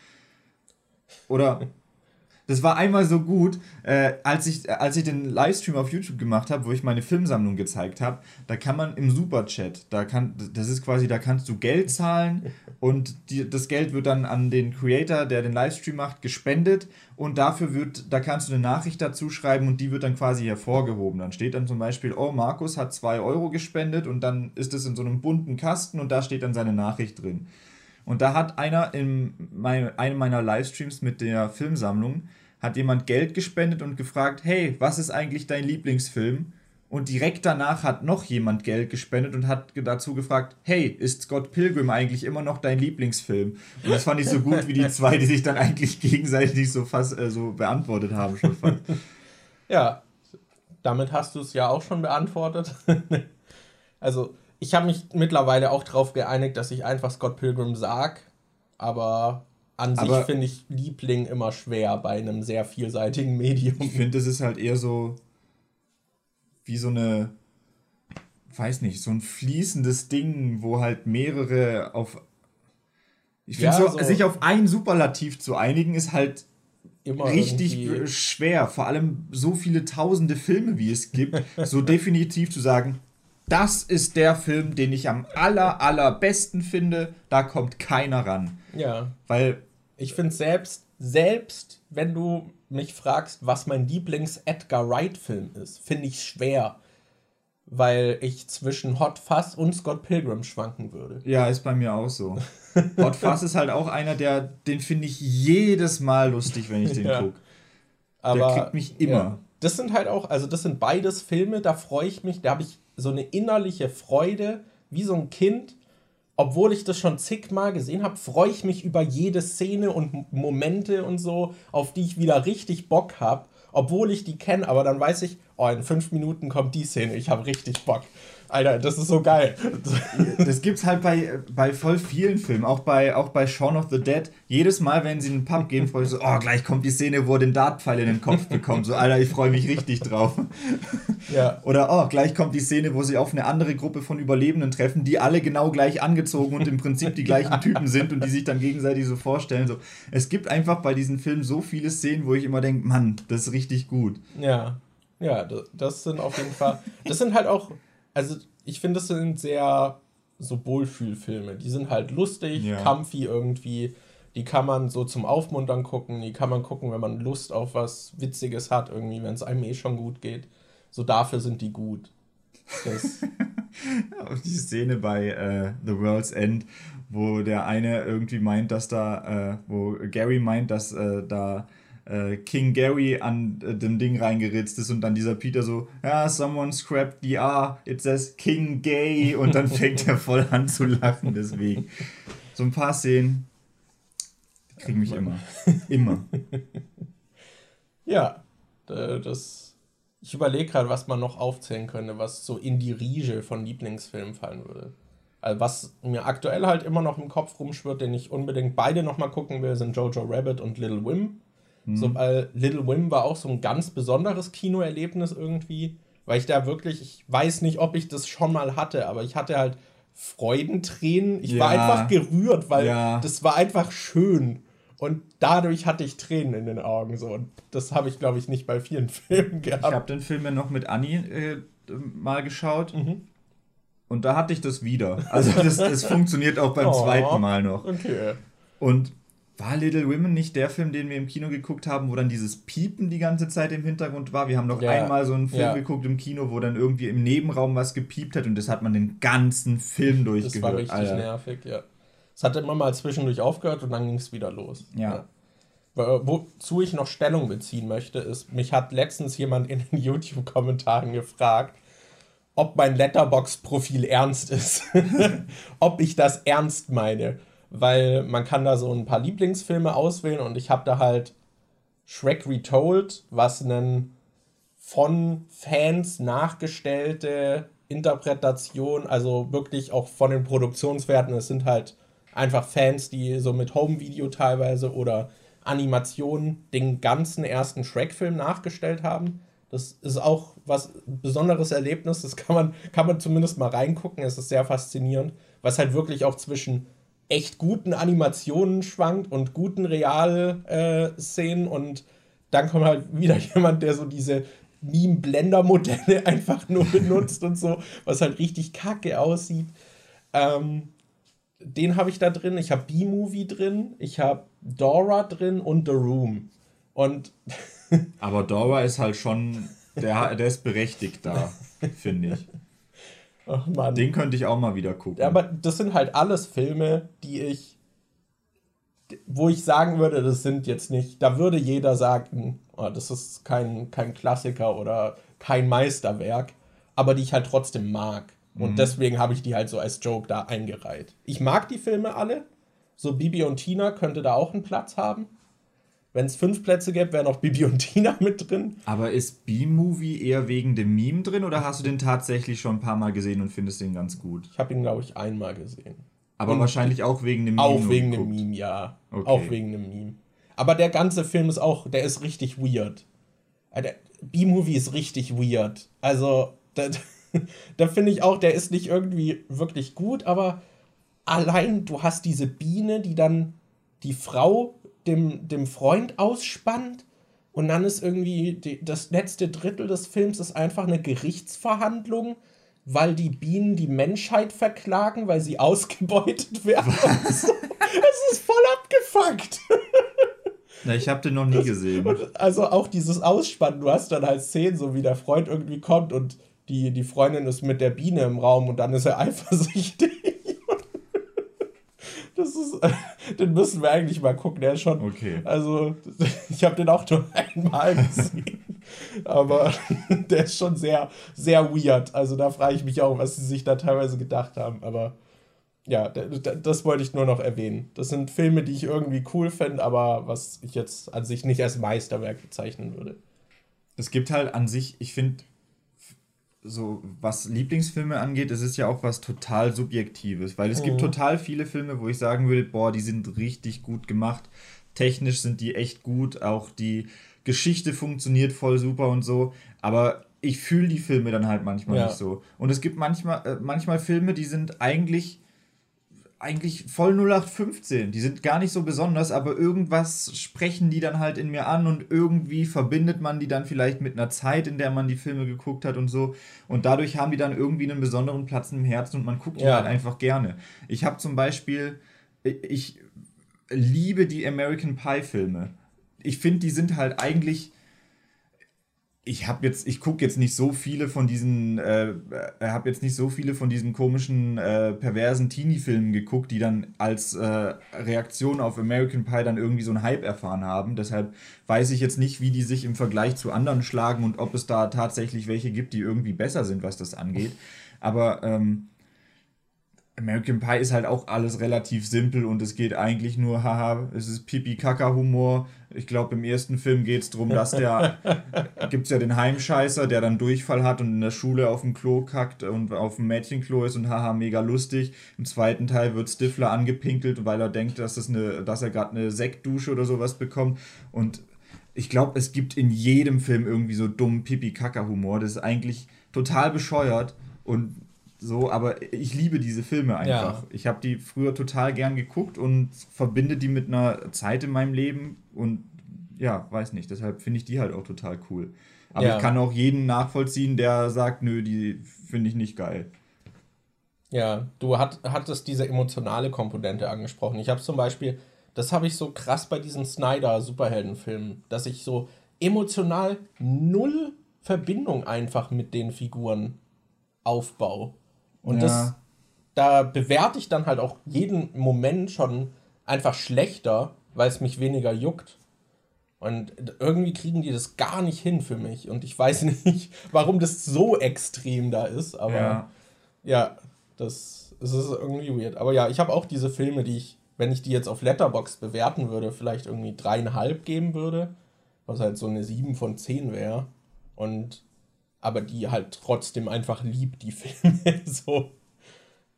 Oder das war einmal so gut, äh, als, ich, als ich den Livestream auf YouTube gemacht habe, wo ich meine Filmsammlung gezeigt habe, da kann man im Superchat, da kann, das ist quasi, da kannst du Geld zahlen und die, das Geld wird dann an den Creator, der den Livestream macht, gespendet und dafür wird, da kannst du eine Nachricht dazu schreiben und die wird dann quasi hervorgehoben. Dann steht dann zum Beispiel, oh, Markus hat 2 Euro gespendet und dann ist es in so einem bunten Kasten und da steht dann seine Nachricht drin. Und da hat einer in mein, einem meiner Livestreams mit der Filmsammlung, hat jemand Geld gespendet und gefragt, hey, was ist eigentlich dein Lieblingsfilm? Und direkt danach hat noch jemand Geld gespendet und hat dazu gefragt, hey, ist Scott Pilgrim eigentlich immer noch dein Lieblingsfilm? Und das fand ich so gut wie die zwei, die sich dann eigentlich gegenseitig so fast äh, so beantwortet haben schon fast. Ja, damit hast du es ja auch schon beantwortet. [LAUGHS] also, ich habe mich mittlerweile auch darauf geeinigt, dass ich einfach Scott Pilgrim sag, aber an sich finde ich Liebling immer schwer bei einem sehr vielseitigen Medium. Ich finde, das ist halt eher so wie so eine, weiß nicht, so ein fließendes Ding, wo halt mehrere auf. Ich finde, Ja, so, so- sich auf ein Superlativ zu einigen, ist halt Immer richtig schwer. Vor allem so viele tausende Filme, wie es gibt, so [LAUGHS] definitiv zu sagen, das ist der Film, den ich am aller, allerbesten finde, da kommt keiner ran. Ja, Weil ich finde selbst, selbst wenn du mich fragst, was mein Lieblings-Edgar Wright-Film ist, finde ich schwer, weil ich zwischen Hot Fuzz und Scott Pilgrim schwanken würde. Ja, ist bei mir auch so. [LAUGHS] Hot Fuzz ist halt auch einer, der, den finde ich jedes Mal lustig, wenn ich den Ja. gucke. Aber kriegt mich immer. Ja, das sind halt auch, also das sind beides Filme, da freue ich mich, da habe ich so eine innerliche Freude, wie so ein Kind. Obwohl ich das schon zigmal gesehen habe, freue ich mich über jede Szene und Momente und so, auf die ich wieder richtig Bock habe. Obwohl ich die kenne, aber dann weiß ich, oh, in fünf Minuten kommt die Szene, ich habe richtig Bock. Alter, das ist so geil. Das gibt's halt bei, bei voll vielen Filmen, auch bei, auch bei Shaun of the Dead. Jedes Mal, wenn sie in den Pub gehen, freue ich so, oh, gleich kommt die Szene, wo er den Dartpfeil in den Kopf bekommt. So, Alter, ich freue mich richtig drauf. ja, Oder, oh, gleich kommt die Szene, wo sie auf eine andere Gruppe von Überlebenden treffen, die alle genau gleich angezogen und im Prinzip die gleichen Typen sind und die sich dann gegenseitig so vorstellen. So, es gibt einfach bei diesen Filmen so viele Szenen, wo ich immer denke, Mann, das ist richtig gut. Ja, ja, das sind auf jeden Fall. Das sind halt auch, also ich finde, das sind sehr so Wohlfühlfilme. Die sind halt lustig, Ja. comfy irgendwie. Die kann man so zum Aufmuntern gucken. Die kann man gucken, wenn man Lust auf was Witziges hat, irgendwie, wenn es einem eh schon gut geht. So dafür sind die gut. [LAUGHS] Auch die Szene bei äh, The World's End, wo der eine irgendwie meint, dass da, äh, wo Gary meint, dass äh, da äh, King Gary an äh, dem Ding reingeritzt ist und dann dieser Peter so, ja, someone scrapped the R, it says King Gay und dann fängt er voll an zu lachen deswegen. So ein paar Szenen, kriegen mich immer. Immer. ja, da- das. Ich überlege gerade, was man noch aufzählen könnte, was so in die Riege von Lieblingsfilmen fallen würde. Also was mir aktuell halt immer noch im Kopf rumschwirrt, den ich unbedingt beide nochmal gucken will, sind Jojo Rabbit und Little Wim. So, weil Little Wim war auch so ein ganz besonderes Kinoerlebnis irgendwie, weil ich da wirklich, ich weiß nicht, ob ich das schon mal hatte, aber ich hatte halt Freudentränen. Ich war Ja. einfach gerührt, weil Ja. das war einfach schön. Und dadurch hatte ich Tränen in den Augen so. Und das habe ich, glaube ich, nicht bei vielen [LAUGHS] Filmen Ich gehabt. habe den Film ja noch mit Anni äh, mal geschaut. Mhm. Und da hatte ich das wieder. Also das, das funktioniert auch beim [LAUGHS] oh, zweiten Mal noch. Okay. Und war Little Women nicht der Film, den wir im Kino geguckt haben, wo dann dieses Piepen die ganze Zeit im Hintergrund war? Wir haben noch ja. einmal so einen Film ja. geguckt im Kino, wo dann irgendwie im Nebenraum was gepiept hat und das hat man den ganzen Film durchgehört. Das war richtig Alter. nervig, ja. Es hat immer mal zwischendurch aufgehört und dann ging es wieder los. Ja. ja. Wozu ich noch Stellung beziehen möchte, ist, mich hat letztens jemand in den [LAUGHS] YouTube-Kommentaren gefragt, ob mein Letterbox-Profil ernst ist. [LAUGHS] ob ich das ernst meine weil man kann da so ein paar Lieblingsfilme auswählen und ich habe da halt Shrek Retold, was einen von Fans nachgestellte Interpretation, also wirklich auch von den Produktionswerten, es sind halt einfach Fans, die so mit Home-Video teilweise oder Animationen den ganzen ersten Shrek-Film nachgestellt haben. Das ist auch was besonderes Erlebnis, das kann man, kann man zumindest mal reingucken, es ist sehr faszinierend, was halt wirklich auch zwischen echt guten Animationen schwankt und guten Realszenen äh, und dann kommt halt wieder [LAUGHS] jemand, der so diese Meme-Blender-Modelle [LAUGHS] einfach nur benutzt und so, was halt richtig kacke aussieht. Ähm, den habe ich da drin. Ich habe B-Movie drin, ich habe Dora drin und The Room. Und [LAUGHS] Aber Dora ist halt schon, der, der ist berechtigt da, finde ich. Ach Mann. Den könnte ich auch mal wieder gucken. Ja, aber das sind halt alles Filme, die ich, wo ich sagen würde, das sind jetzt nicht, da würde jeder sagen, oh, das ist kein, kein Klassiker oder kein Meisterwerk, aber die ich halt trotzdem mag. Und mhm. deswegen habe ich die halt so als Joke da eingereiht. Ich mag die Filme alle. So Bibi und Tina könnte da auch einen Platz haben. Wenn es fünf Plätze gäbe, wäre noch Bibi und Tina [LAUGHS] mit drin. Aber ist B-Movie eher wegen dem Meme drin oder hast du den tatsächlich schon ein paar Mal gesehen und findest den ganz gut? Ich habe ihn, glaube ich, einmal gesehen. Aber und wahrscheinlich auch wegen dem Meme. Auch wegen dem Meme, ja. Okay. Auch wegen dem Meme. Aber der ganze Film ist auch, der ist richtig weird. Äh, B-Movie ist richtig weird. Also, da, [LAUGHS] da finde ich auch, der ist nicht irgendwie wirklich gut, aber allein du hast diese Biene, die dann die Frau dem, dem Freund ausspannt. Und dann ist irgendwie die, das letzte Drittel des Films ist einfach eine Gerichtsverhandlung, weil die Bienen die Menschheit verklagen, weil sie [LAUGHS] ausgebeutet werden. Es ist voll abgefuckt. Na, ich habe den noch nie gesehen. Und also auch dieses Ausspannen, du hast dann halt Szenen, so wie der Freund irgendwie kommt und die, die Freundin ist mit der Biene im Raum und dann ist er eifersüchtig. Das ist, [LAUGHS] den müssen wir eigentlich mal gucken. Der ist schon. Okay. Also, [LAUGHS] ich habe den auch nur [LAUGHS] einmal gesehen. aber der ist schon sehr, sehr weird. Also, da frage ich mich auch, was sie sich da teilweise gedacht haben. Aber ja, das wollte ich nur noch erwähnen. Das sind Filme, die ich irgendwie cool finde, aber was ich jetzt an sich nicht als Meisterwerk bezeichnen würde. Es gibt halt an sich, ich finde, so was Lieblingsfilme angeht, es ist ja auch was total Subjektives, weil es mhm. gibt total viele Filme, wo ich sagen würde, boah, die sind richtig gut gemacht. Technisch sind die echt gut, auch die Geschichte funktioniert voll super und so, aber ich fühle die Filme dann halt manchmal ja. nicht so. Und es gibt manchmal, äh, manchmal Filme, die sind eigentlich eigentlich voll 0815. Die sind gar nicht so besonders, aber irgendwas sprechen die dann halt in mir an und irgendwie verbindet man die dann vielleicht mit einer Zeit, in der man die Filme geguckt hat und so. Und dadurch haben die dann irgendwie einen besonderen Platz im Herzen und man guckt die ja. halt einfach gerne. Ich habe zum Beispiel, ich liebe die American Pie Filme. Ich finde, die sind halt eigentlich ich habe jetzt, ich gucke jetzt nicht so viele von diesen, äh, äh habe jetzt nicht so viele von diesen komischen, äh, perversen Teenie-Filmen geguckt, die dann als äh, Reaktion auf American Pie dann irgendwie so einen Hype erfahren haben. Deshalb weiß ich jetzt nicht, wie die sich im Vergleich zu anderen schlagen und ob es da tatsächlich welche gibt, die irgendwie besser sind, was das angeht. Aber ähm, American Pie ist halt auch alles relativ simpel und es geht eigentlich nur, haha, es ist Pipi-Kaka-Humor. Ich glaube, im ersten Film geht es darum, dass der, [LAUGHS] gibt es ja den Heimscheißer, der dann Durchfall hat und in der Schule auf dem Klo kackt und auf dem Mädchenklo ist und haha, mega lustig. Im zweiten Teil wird Stifler angepinkelt, weil er denkt, dass, das eine, dass er gerade eine Sektdusche oder sowas bekommt. Und ich glaube, es gibt in jedem Film irgendwie so dummen Pipi-Kaka-Humor. Das ist eigentlich total bescheuert und so, aber ich liebe diese Filme einfach. Ja. Ich habe die früher total gern geguckt und verbinde die mit einer Zeit in meinem Leben und ja, weiß nicht. Deshalb finde ich die halt auch total cool. Aber ja. ich kann auch jeden nachvollziehen, der sagt, nö, die finde ich nicht geil. Ja, du hat, hattest diese emotionale Komponente angesprochen. Ich habe zum Beispiel, das habe ich so krass bei diesen Snyder-Superheldenfilmen, dass ich so emotional null Verbindung einfach mit den Figuren aufbaue. Und ja. das, da bewerte ich dann halt auch jeden Moment schon einfach schlechter, weil es mich weniger juckt. Und irgendwie kriegen die das gar nicht hin für mich. Und ich weiß [LAUGHS] nicht, warum das so extrem da ist. Aber ja, ja das, das ist irgendwie weird. Aber ja, ich habe auch diese Filme, die ich, wenn ich die jetzt auf Letterbox bewerten würde, vielleicht irgendwie dreieinhalb geben würde. Was halt so eine sieben von zehn wäre. Und aber die halt trotzdem einfach liebt, die [LAUGHS] Filme. so.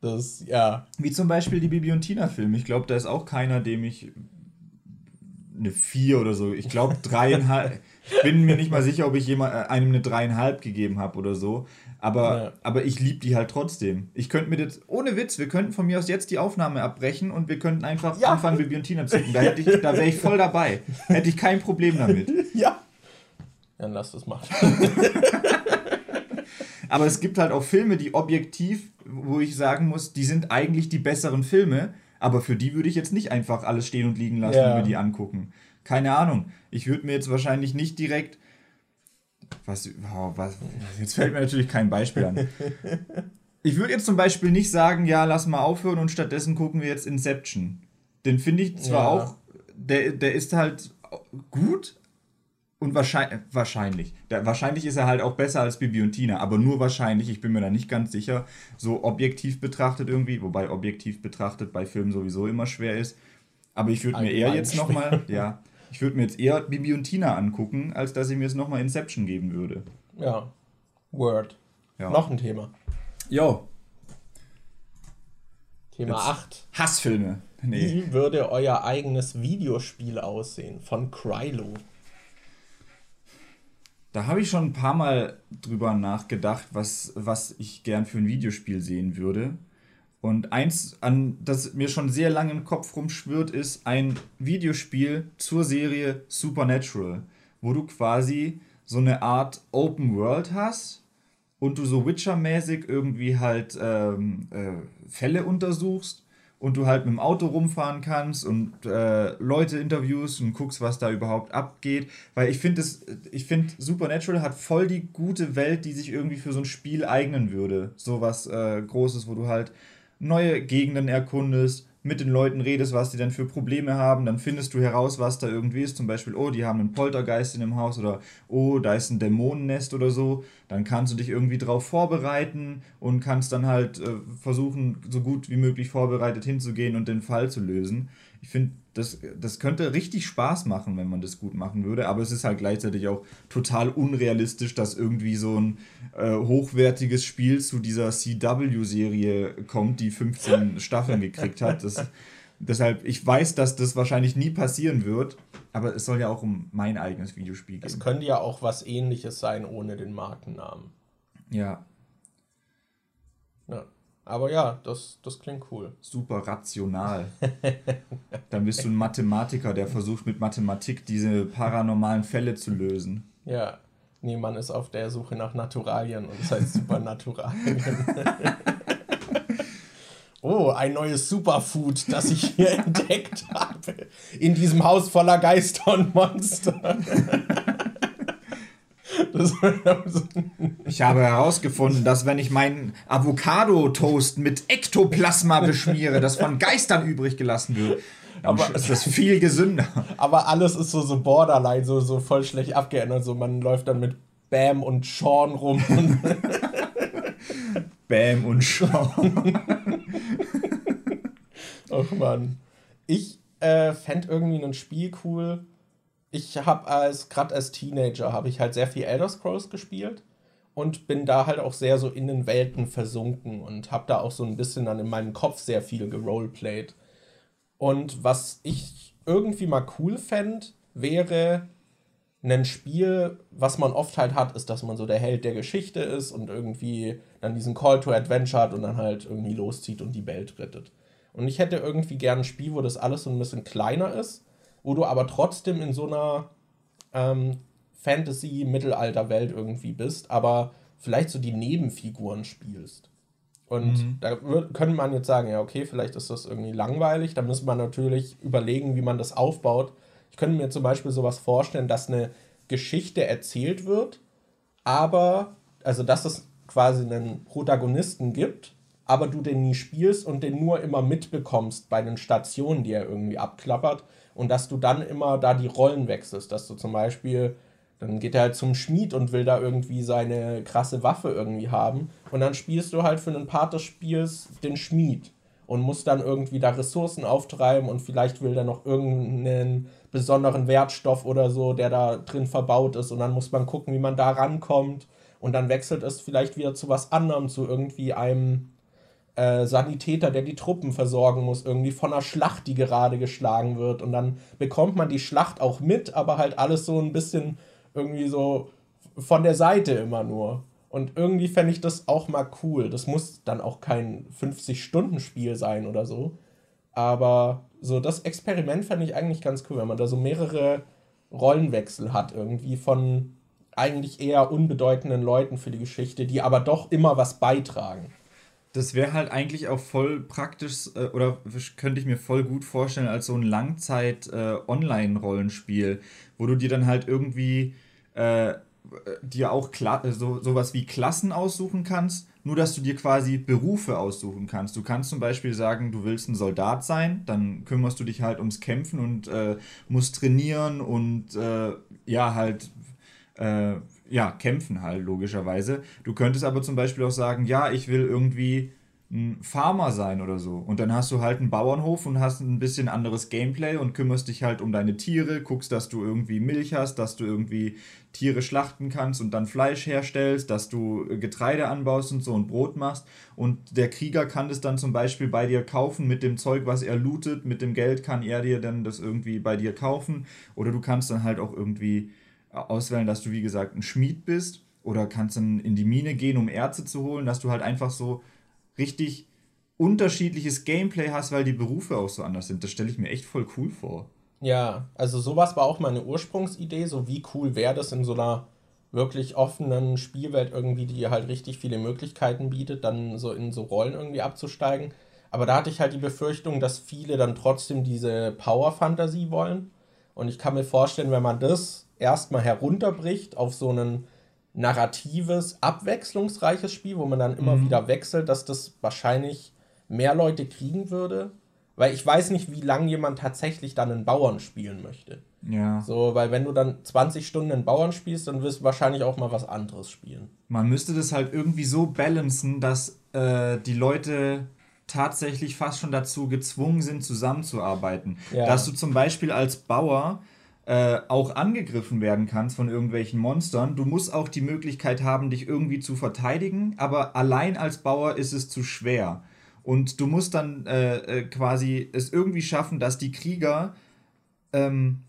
Das, ja. Wie zum Beispiel die Bibi und Tina-Filme. Ich glaube, da ist auch keiner, dem ich eine 4 oder so. Ich glaube dreieinhalb. [LAUGHS] ich bin mir nicht mal sicher, ob ich jemand, äh, einem eine dreieinhalb gegeben habe oder so. Aber, ja. aber ich liebe die halt trotzdem. Ich könnte mir das, ohne Witz, wir könnten von mir aus jetzt die Aufnahme abbrechen und wir könnten einfach ja. anfangen, Bibi und Tina zu gucken. Da, da wäre ich voll dabei. Hätte ich kein Problem damit. [LAUGHS] Ja. Dann lass das machen. Aber es gibt halt auch Filme, die objektiv, wo ich sagen muss, die sind eigentlich die besseren Filme aber für die würde ich jetzt nicht einfach alles stehen und liegen lassen ja. und mir die angucken. Keine Ahnung. Ich würde mir jetzt wahrscheinlich nicht direkt. Was, oh, was, jetzt fällt mir natürlich kein Beispiel an. [LAUGHS] Ich würde jetzt zum Beispiel nicht sagen, ja, lass mal aufhören und stattdessen gucken wir jetzt Inception. Den finde ich zwar ja. auch, der, der ist halt gut, und wahrscheinlich, wahrscheinlich, der, wahrscheinlich ist er halt auch besser als Bibi und Tina, aber nur wahrscheinlich, ich bin mir da nicht ganz sicher, so objektiv betrachtet irgendwie, wobei objektiv betrachtet bei Filmen sowieso immer schwer ist. Aber ich würde mir eher jetzt nochmal, ja, ich würde mir jetzt eher Bibi und Tina angucken, als dass ich mir jetzt nochmal Inception geben würde. Ja. Word. Ja. Noch ein Thema. Jo. Thema jetzt 8. Hassfilme. Nee. Wie würde euer eigenes Videospiel aussehen von Krylo? Da habe ich schon ein paar Mal drüber nachgedacht, was, was ich gern für ein Videospiel sehen würde. Und eins, an das mir schon sehr lange im Kopf rumschwirrt, ist ein Videospiel zur Serie Supernatural, wo du quasi so eine Art Open World hast und du so Witcher-mäßig irgendwie halt ähm, äh, Fälle untersuchst und du halt mit dem Auto rumfahren kannst und äh, Leute interviewst und guckst, was da überhaupt abgeht. Weil ich finde, ich finde, Supernatural hat voll die gute Welt, die sich irgendwie für so ein Spiel eignen würde. So was äh, Großes, wo du halt neue Gegenden erkundest, mit den Leuten redest, was die denn für Probleme haben, dann findest du heraus, was da irgendwie ist. Zum Beispiel, oh, die haben einen Poltergeist in dem Haus oder oh, da ist ein Dämonennest oder so. Dann kannst du dich irgendwie drauf vorbereiten und kannst dann halt äh, versuchen, so gut wie möglich vorbereitet hinzugehen und den Fall zu lösen. Ich finde, das, das könnte richtig Spaß machen, wenn man das gut machen würde, aber es ist halt gleichzeitig auch total unrealistisch, dass irgendwie so ein äh, hochwertiges Spiel zu dieser CW-Serie kommt, die 15 [LAUGHS] Staffeln gekriegt hat. Das, deshalb, ich weiß, dass das wahrscheinlich nie passieren wird, aber es soll ja auch um mein eigenes Videospiel gehen. Es könnte ja auch was ähnliches sein ohne den Markennamen. Ja. Aber ja, das, das klingt cool. Super rational. [LAUGHS] Dann bist du ein Mathematiker, der versucht mit Mathematik diese paranormalen Fälle zu lösen. Ja, nee, man ist auf der Suche nach Naturalien und das [LAUGHS] heißt Supernaturalien. [LAUGHS] oh, ein neues Superfood, das ich hier entdeckt habe. In diesem Haus voller Geister und Monster. Ich habe herausgefunden, dass wenn ich meinen Avocado-Toast mit Ektoplasma beschmiere, das von Geistern übrig gelassen wird, aber ist das viel gesünder. Aber alles ist so, so borderline, so, so voll schlecht abgeändert. So, man läuft dann mit Bam und Sean rum. [LAUGHS] Bam und Sean. Ach man. Ich äh, fände irgendwie ein Spiel cool, ich habe als gerade als Teenager habe ich halt sehr viel Elder Scrolls gespielt und bin da halt auch sehr so in den Welten versunken und habe da auch so ein bisschen dann in meinem Kopf sehr viel geroleplayed. Und was ich irgendwie mal cool fände, wäre ein Spiel, was man oft halt hat, ist, dass man so der Held der Geschichte ist und irgendwie dann diesen Call to Adventure hat und dann halt irgendwie loszieht und die Welt rettet. Und ich hätte irgendwie gern ein Spiel, wo das alles so ein bisschen kleiner ist wo du aber trotzdem in so einer ähm, Fantasy-Mittelalter-Welt irgendwie bist, aber vielleicht so die Nebenfiguren spielst. Und mhm. da könnte man jetzt sagen, ja, okay, vielleicht ist das irgendwie langweilig. Da muss man natürlich überlegen, wie man das aufbaut. Ich könnte mir zum Beispiel sowas vorstellen, dass eine Geschichte erzählt wird, aber, also dass es quasi einen Protagonisten gibt, aber du den nie spielst und den nur immer mitbekommst bei den Stationen, die er irgendwie abklappert und dass du dann immer da die Rollen wechselst, dass du zum Beispiel dann geht er halt zum Schmied und will da irgendwie seine krasse Waffe irgendwie haben. Und dann spielst du halt für einen Part des Spiels den Schmied und musst dann irgendwie da Ressourcen auftreiben und vielleicht will er noch irgendeinen besonderen Wertstoff oder so, der da drin verbaut ist. Und dann muss man gucken, wie man da rankommt. Und dann wechselt es vielleicht wieder zu was anderem, zu irgendwie einem äh, Sanitäter, der die Truppen versorgen muss, irgendwie von einer Schlacht, die gerade geschlagen wird. Und dann bekommt man die Schlacht auch mit, aber halt alles so ein bisschen irgendwie so von der Seite immer nur. Und irgendwie fände ich das auch mal cool. Das muss dann auch kein 50-Stunden-Spiel sein oder so. Aber so das Experiment fände ich eigentlich ganz cool, wenn man da so mehrere Rollenwechsel hat, irgendwie von eigentlich eher unbedeutenden Leuten für die Geschichte, die aber doch immer was beitragen. Das wäre halt eigentlich auch voll praktisch äh, oder könnte ich mir voll gut vorstellen als so ein Langzeit-Online-Rollenspiel, äh, wo du dir dann halt irgendwie äh, dir auch Kla so, sowas wie Klassen aussuchen kannst, nur dass du dir quasi Berufe aussuchen kannst. Du kannst zum Beispiel sagen, du willst ein Soldat sein, dann kümmerst du dich halt ums Kämpfen und äh, musst trainieren und äh, ja, halt äh, ja, kämpfen halt, logischerweise. Du könntest aber zum Beispiel auch sagen, ja, ich will irgendwie ein Farmer sein oder so. Und dann hast du halt einen Bauernhof und hast ein bisschen anderes Gameplay und kümmerst dich halt um deine Tiere, guckst, dass du irgendwie Milch hast, dass du irgendwie Tiere schlachten kannst und dann Fleisch herstellst, dass du Getreide anbaust und so und Brot machst. Und der Krieger kann das dann zum Beispiel bei dir kaufen mit dem Zeug, was er lootet. Mit dem Geld kann er dir dann das irgendwie bei dir kaufen. Oder du kannst dann halt auch irgendwie auswählen, dass du, wie gesagt, ein Schmied bist. Oder kannst dann in die Mine gehen, um Erze zu holen, dass du halt einfach so richtig unterschiedliches Gameplay hast, weil die Berufe auch so anders sind. Das stelle ich mir echt voll cool vor. Ja, also sowas war auch meine Ursprungsidee, so wie cool wäre das in so einer wirklich offenen Spielwelt irgendwie, die halt richtig viele Möglichkeiten bietet, dann so in so Rollen irgendwie abzusteigen. Aber da hatte ich halt die Befürchtung, dass viele dann trotzdem diese Power-Fantasie wollen. Und ich kann mir vorstellen, wenn man das erstmal herunterbricht auf so einen narratives, abwechslungsreiches Spiel, wo man dann immer mhm. wieder wechselt, dass das wahrscheinlich mehr Leute kriegen würde. Weil ich weiß nicht, wie lange jemand tatsächlich dann einen Bauern spielen möchte. Ja. So, weil wenn du dann 20 Stunden einen Bauern spielst, dann wirst du wahrscheinlich auch mal was anderes spielen. Man müsste das halt irgendwie so balancen, dass äh, die Leute tatsächlich fast schon dazu gezwungen sind, zusammenzuarbeiten. Ja. Dass du zum Beispiel als Bauer äh, auch angegriffen werden kannst von irgendwelchen Monstern. Du musst auch die Möglichkeit haben, dich irgendwie zu verteidigen, aber allein als Bauer ist es zu schwer. Und du musst dann äh, äh, quasi es irgendwie schaffen, dass die Krieger ähm,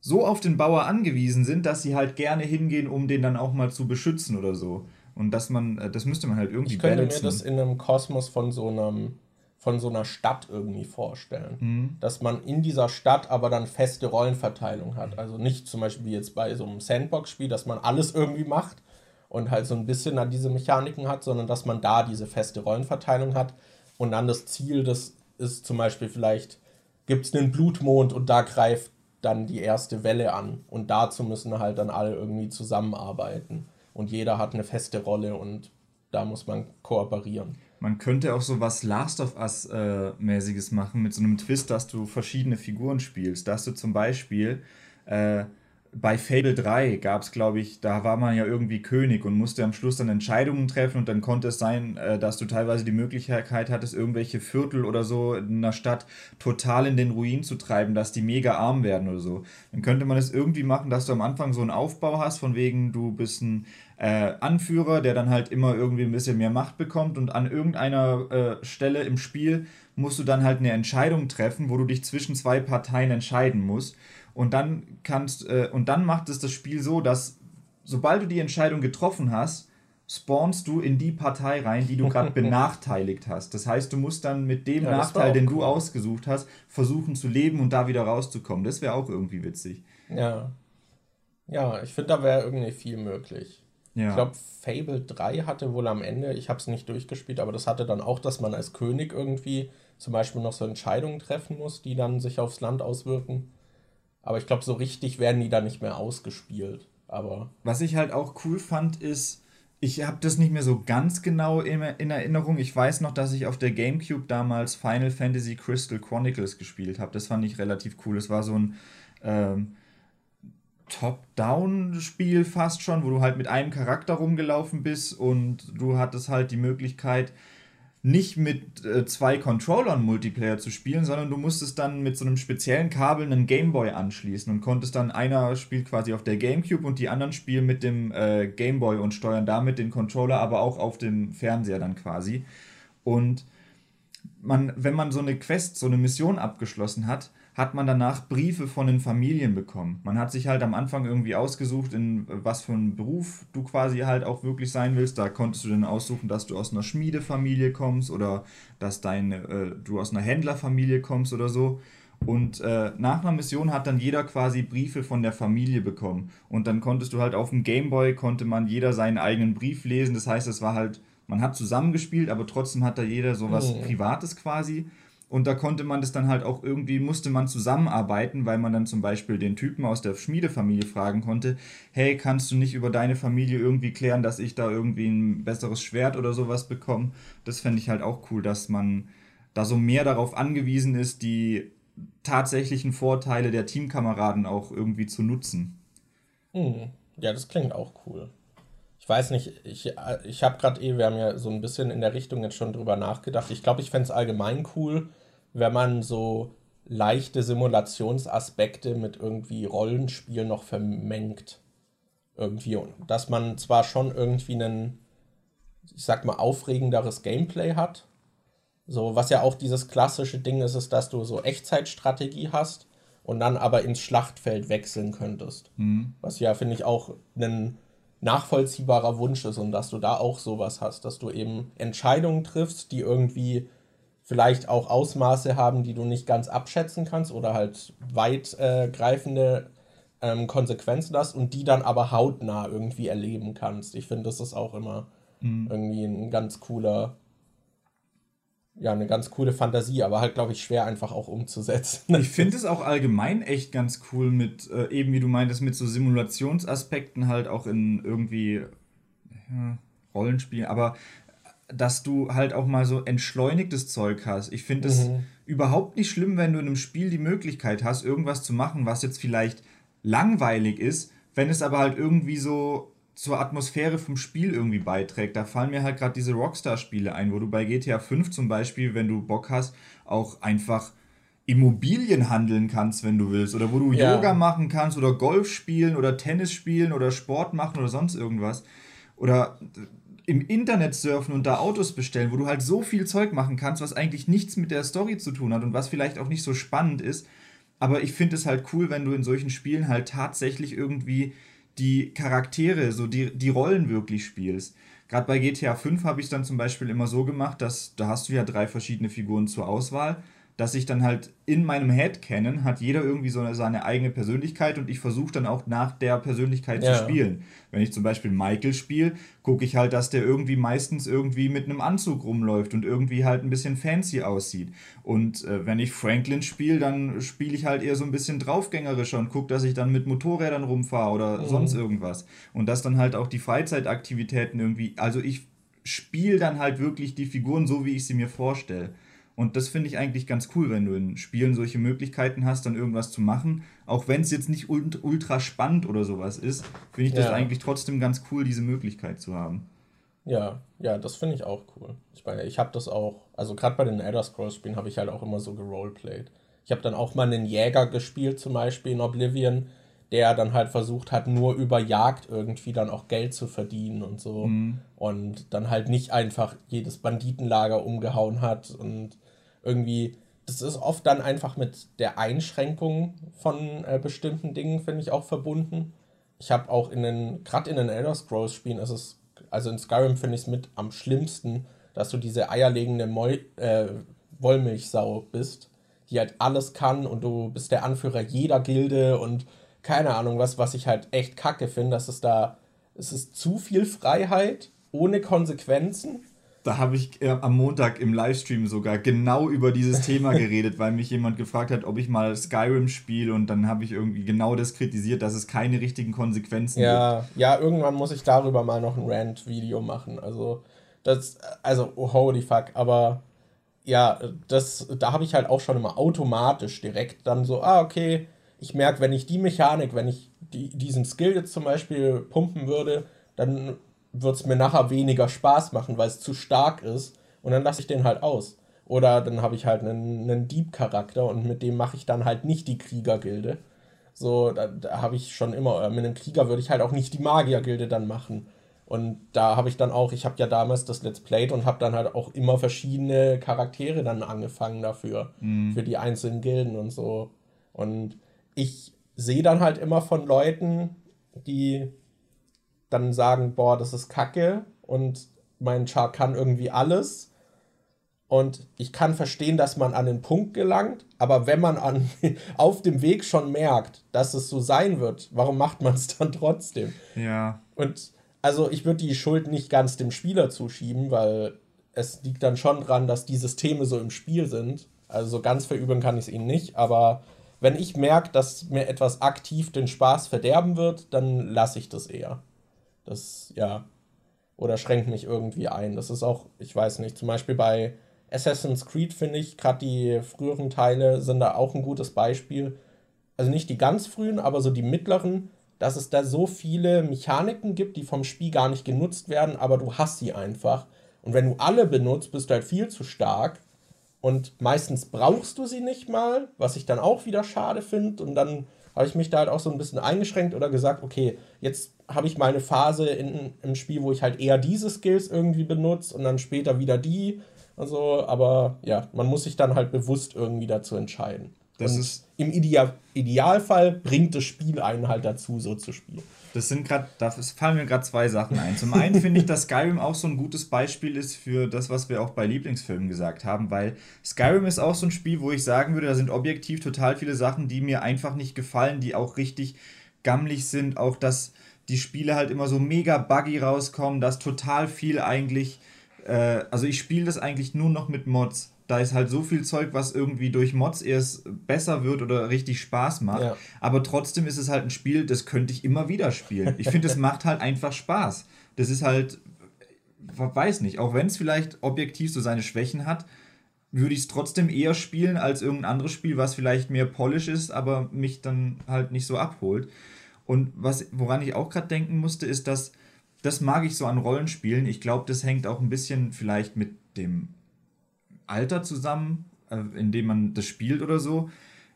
so auf den Bauer angewiesen sind, dass sie halt gerne hingehen, um den dann auch mal zu beschützen oder so. Und dass man, äh, das müsste man halt irgendwie Ich könnte balancen. mir das in einem Kosmos von so einem von so einer Stadt irgendwie vorstellen. Mhm. Dass man in dieser Stadt aber dann feste Rollenverteilung hat. Also nicht zum Beispiel wie jetzt bei so einem Sandbox-Spiel, dass man alles irgendwie macht und halt so ein bisschen an diese Mechaniken hat, sondern dass man da diese feste Rollenverteilung hat und dann das Ziel, das ist zum Beispiel vielleicht, gibt es einen Blutmond und da greift dann die erste Welle an und dazu müssen halt dann alle irgendwie zusammenarbeiten und jeder hat eine feste Rolle und da muss man kooperieren. Man könnte auch so was Last of Us-mäßiges äh, machen, mit so einem Twist, dass du verschiedene Figuren spielst. Dass du zum Beispiel äh, bei Fable 3 gab es, glaube ich, da war man ja irgendwie König und musste am Schluss dann Entscheidungen treffen und dann konnte es sein, äh, dass du teilweise die Möglichkeit hattest, irgendwelche Viertel oder so in einer Stadt total in den Ruin zu treiben, dass die mega arm werden oder so. Dann könnte man es irgendwie machen, dass du am Anfang so einen Aufbau hast, von wegen du bist ein äh, Anführer, der dann halt immer irgendwie ein bisschen mehr Macht bekommt und an irgendeiner äh, Stelle im Spiel musst du dann halt eine Entscheidung treffen, wo du dich zwischen zwei Parteien entscheiden musst. Und dann kannst, äh, und dann macht es das Spiel so, dass sobald du die Entscheidung getroffen hast, spawnst du in die Partei rein, die du gerade [LAUGHS] benachteiligt hast. Das heißt, du musst dann mit dem ja, Nachteil, den cool. du ausgesucht hast, versuchen zu leben und da wieder rauszukommen. Das wäre auch irgendwie witzig. Ja. Ja, ich finde, da wäre irgendwie viel möglich. Ja. Ich glaube, Fable 3 hatte wohl am Ende, ich habe es nicht durchgespielt, aber das hatte dann auch, dass man als König irgendwie zum Beispiel noch so Entscheidungen treffen muss, die dann sich aufs Land auswirken. Aber ich glaube, so richtig werden die dann nicht mehr ausgespielt. Aber Was ich halt auch cool fand, ist, ich habe das nicht mehr so ganz genau in, in, Erinnerung. Ich weiß noch, dass ich auf der GameCube damals Final Fantasy Crystal Chronicles gespielt habe. Das fand ich relativ cool. Es war so ein ähm, Top-Down-Spiel fast schon, wo du halt mit einem Charakter rumgelaufen bist und du hattest halt die Möglichkeit, nicht mit äh, zwei Controllern Multiplayer zu spielen, sondern du musstest dann mit so einem speziellen Kabel einen Gameboy anschließen und konntest dann einer spielt quasi auf der Gamecube und die anderen spielen mit dem äh, Gameboy und steuern damit den Controller, aber auch auf dem Fernseher dann quasi. Und man, wenn man so eine Quest, so eine Mission abgeschlossen hat, hat man danach Briefe von den Familien bekommen. Man hat sich halt am Anfang irgendwie ausgesucht, in was für einen Beruf du quasi halt auch wirklich sein willst. Da konntest du dann aussuchen, dass du aus einer Schmiedefamilie kommst oder dass dein, äh, du aus einer Händlerfamilie kommst oder so. Und äh, nach einer Mission hat dann jeder quasi Briefe von der Familie bekommen. Und dann konntest du halt auf dem Gameboy, konnte man jeder seinen eigenen Brief lesen. Das heißt, es war halt, man hat zusammengespielt, aber trotzdem hat da jeder so was oh. Privates quasi. Und da konnte man das dann halt auch irgendwie, musste man zusammenarbeiten, weil man dann zum Beispiel den Typen aus der Schmiedefamilie fragen konnte, hey, kannst du nicht über deine Familie irgendwie klären, dass ich da irgendwie ein besseres Schwert oder sowas bekomme? Das fände ich halt auch cool, dass man da so mehr darauf angewiesen ist, die tatsächlichen Vorteile der Teamkameraden auch irgendwie zu nutzen. Hm. Ja, das klingt auch cool. Ich weiß nicht, ich, ich habe gerade eh, wir haben ja so ein bisschen in der Richtung jetzt schon drüber nachgedacht. Ich glaube, ich fände es allgemein cool, wenn man so leichte Simulationsaspekte mit irgendwie Rollenspiel noch vermengt. Irgendwie. Dass man zwar schon irgendwie einen, ich sag mal, aufregenderes Gameplay hat. So, was ja auch dieses klassische Ding ist, ist, dass du so Echtzeitstrategie hast und dann aber ins Schlachtfeld wechseln könntest. Mhm. Was ja, finde ich, auch einen nachvollziehbarer Wunsch ist und dass du da auch sowas hast, dass du eben Entscheidungen triffst, die irgendwie vielleicht auch Ausmaße haben, die du nicht ganz abschätzen kannst oder halt weitgreifende äh, ähm, Konsequenzen hast und die dann aber hautnah irgendwie erleben kannst. Ich finde, das ist auch immer mhm. irgendwie ein ganz cooler ja, eine ganz coole Fantasie, aber halt, glaube ich, schwer einfach auch umzusetzen. Ich finde es auch allgemein echt ganz cool mit, äh, eben wie du meintest, mit so Simulationsaspekten halt auch in irgendwie ja, Rollenspielen, aber dass du halt auch mal so entschleunigtes Zeug hast. Ich finde es mhm. überhaupt nicht schlimm, wenn du in einem Spiel die Möglichkeit hast, irgendwas zu machen, was jetzt vielleicht langweilig ist, wenn es aber halt irgendwie so zur Atmosphäre vom Spiel irgendwie beiträgt. Da fallen mir halt gerade diese Rockstar-Spiele ein, wo du bei GTA 5 zum Beispiel, wenn du Bock hast, auch einfach Immobilien handeln kannst, wenn du willst. Oder wo du ja. Yoga machen kannst oder Golf spielen oder Tennis spielen oder Sport machen oder sonst irgendwas. Oder im Internet surfen und da Autos bestellen, wo du halt so viel Zeug machen kannst, was eigentlich nichts mit der Story zu tun hat und was vielleicht auch nicht so spannend ist. Aber ich finde es halt cool, wenn du in solchen Spielen halt tatsächlich irgendwie die Charaktere, so die, die Rollen wirklich spielst. Gerade bei GTA 5 habe ich es dann zum Beispiel immer so gemacht, dass da hast du ja drei verschiedene Figuren zur Auswahl dass ich dann halt in meinem Headcanon hat jeder irgendwie so eine, seine eigene Persönlichkeit und ich versuche dann auch nach der Persönlichkeit ja. zu spielen. Wenn ich zum Beispiel Michael spiele, gucke ich halt, dass der irgendwie meistens irgendwie mit einem Anzug rumläuft und irgendwie halt ein bisschen fancy aussieht. Und äh, wenn ich Franklin spiele, dann spiele ich halt eher so ein bisschen draufgängerischer und gucke, dass ich dann mit Motorrädern rumfahre oder mhm. sonst irgendwas. Und dass dann halt auch die Freizeitaktivitäten irgendwie, also ich spiele dann halt wirklich die Figuren so, wie ich sie mir vorstelle. Und das finde ich eigentlich ganz cool, wenn du in Spielen solche Möglichkeiten hast, dann irgendwas zu machen. Auch wenn es jetzt nicht ultra spannend oder sowas ist, finde ich ja. das eigentlich trotzdem ganz cool, diese Möglichkeit zu haben. Ja, ja, das finde ich auch cool. Ich meine, ich habe das auch, also gerade bei den Elder Scrolls Spielen habe ich halt auch immer so geroleplayed. Ich habe dann auch mal einen Jäger gespielt, zum Beispiel in Oblivion, der dann halt versucht hat, nur über Jagd irgendwie dann auch Geld zu verdienen und so. Mhm. Und dann halt nicht einfach jedes Banditenlager umgehauen hat und irgendwie, das ist oft dann einfach mit der Einschränkung von äh, bestimmten Dingen, finde ich, auch verbunden. Ich habe auch in den, gerade in den Elder Scrolls Spielen ist es, also in Skyrim finde ich es mit am schlimmsten, dass du diese eierlegende Moi äh, Wollmilchsau bist, die halt alles kann und du bist der Anführer jeder Gilde und keine Ahnung, was, was ich halt echt kacke finde, dass es da, es ist zu viel Freiheit ohne Konsequenzen. Da habe ich äh, am Montag im Livestream sogar genau über dieses Thema [LAUGHS] geredet, weil mich jemand gefragt hat, ob ich mal Skyrim spiele und dann habe ich irgendwie genau das kritisiert, dass es keine richtigen Konsequenzen ja, gibt. Ja, irgendwann muss ich darüber mal noch ein Rant-Video machen. Also, das, also, oh, holy fuck, aber ja, das, da habe ich halt auch schon immer automatisch direkt dann so, ah, okay, ich merke, wenn ich die Mechanik, wenn ich die, diesen Skill jetzt zum Beispiel pumpen würde, dann wird es mir nachher weniger Spaß machen, weil es zu stark ist. Und dann lasse ich den halt aus. Oder dann habe ich halt einen, einen Dieb-Charakter und mit dem mache ich dann halt nicht die Kriegergilde. So, da, da habe ich schon immer, mit einem Krieger würde ich halt auch nicht die Magiergilde dann machen. Und da habe ich dann auch, ich habe ja damals das Let's Played und habe dann halt auch immer verschiedene Charaktere dann angefangen dafür, mhm. für die einzelnen Gilden und so. Und ich sehe dann halt immer von Leuten, die dann sagen, boah, das ist Kacke und mein Char kann irgendwie alles. Und ich kann verstehen, dass man an den Punkt gelangt, aber wenn man an, [LAUGHS] auf dem Weg schon merkt, dass es so sein wird, warum macht man es [LAUGHS] dann trotzdem? Ja. Und also ich würde die Schuld nicht ganz dem Spieler zuschieben, weil es liegt dann schon dran, dass die Systeme so im Spiel sind. Also ganz verüben kann ich es ihnen nicht, aber wenn ich merke, dass mir etwas aktiv den Spaß verderben wird, dann lasse ich das eher. Das, ja. Oder schränkt mich irgendwie ein. Das ist auch, ich weiß nicht, zum Beispiel bei Assassin's Creed finde ich, gerade die früheren Teile sind da auch ein gutes Beispiel. Also nicht die ganz frühen, aber so die mittleren, dass es da so viele Mechaniken gibt, die vom Spiel gar nicht genutzt werden, aber du hast sie einfach. Und wenn du alle benutzt, bist du halt viel zu stark. Und meistens brauchst du sie nicht mal, was ich dann auch wieder schade finde. Und dann habe ich mich da halt auch so ein bisschen eingeschränkt oder gesagt, okay, jetzt habe ich meine Phase in, im Spiel, wo ich halt eher diese Skills irgendwie benutze und dann später wieder die und so. Aber ja, man muss sich dann halt bewusst irgendwie dazu entscheiden. Das und ist im Ideal Idealfall bringt das Spiel einen halt dazu, so zu spielen. Das sind gerade, da fallen mir gerade zwei Sachen ein. Zum einen finde ich, dass Skyrim auch so ein gutes Beispiel ist für das, was wir auch bei Lieblingsfilmen gesagt haben, weil Skyrim ist auch so ein Spiel, wo ich sagen würde, da sind objektiv total viele Sachen, die mir einfach nicht gefallen, die auch richtig gammelig sind. Auch dass die Spiele halt immer so mega buggy rauskommen, dass total viel eigentlich, äh, also ich spiele das eigentlich nur noch mit Mods da ist halt so viel Zeug, was irgendwie durch Mods erst besser wird oder richtig Spaß macht. Ja. Aber trotzdem ist es halt ein Spiel, das könnte ich immer wieder spielen. Ich finde, es macht halt einfach Spaß. Das ist halt, weiß nicht, auch wenn es vielleicht objektiv so seine Schwächen hat, würde ich es trotzdem eher spielen als irgendein anderes Spiel, was vielleicht mehr Polish ist, aber mich dann halt nicht so abholt. Und was, woran ich auch gerade denken musste, ist, dass das mag ich so an Rollenspielen. Ich glaube, das hängt auch ein bisschen vielleicht mit dem Alter zusammen, äh, in dem man das spielt oder so.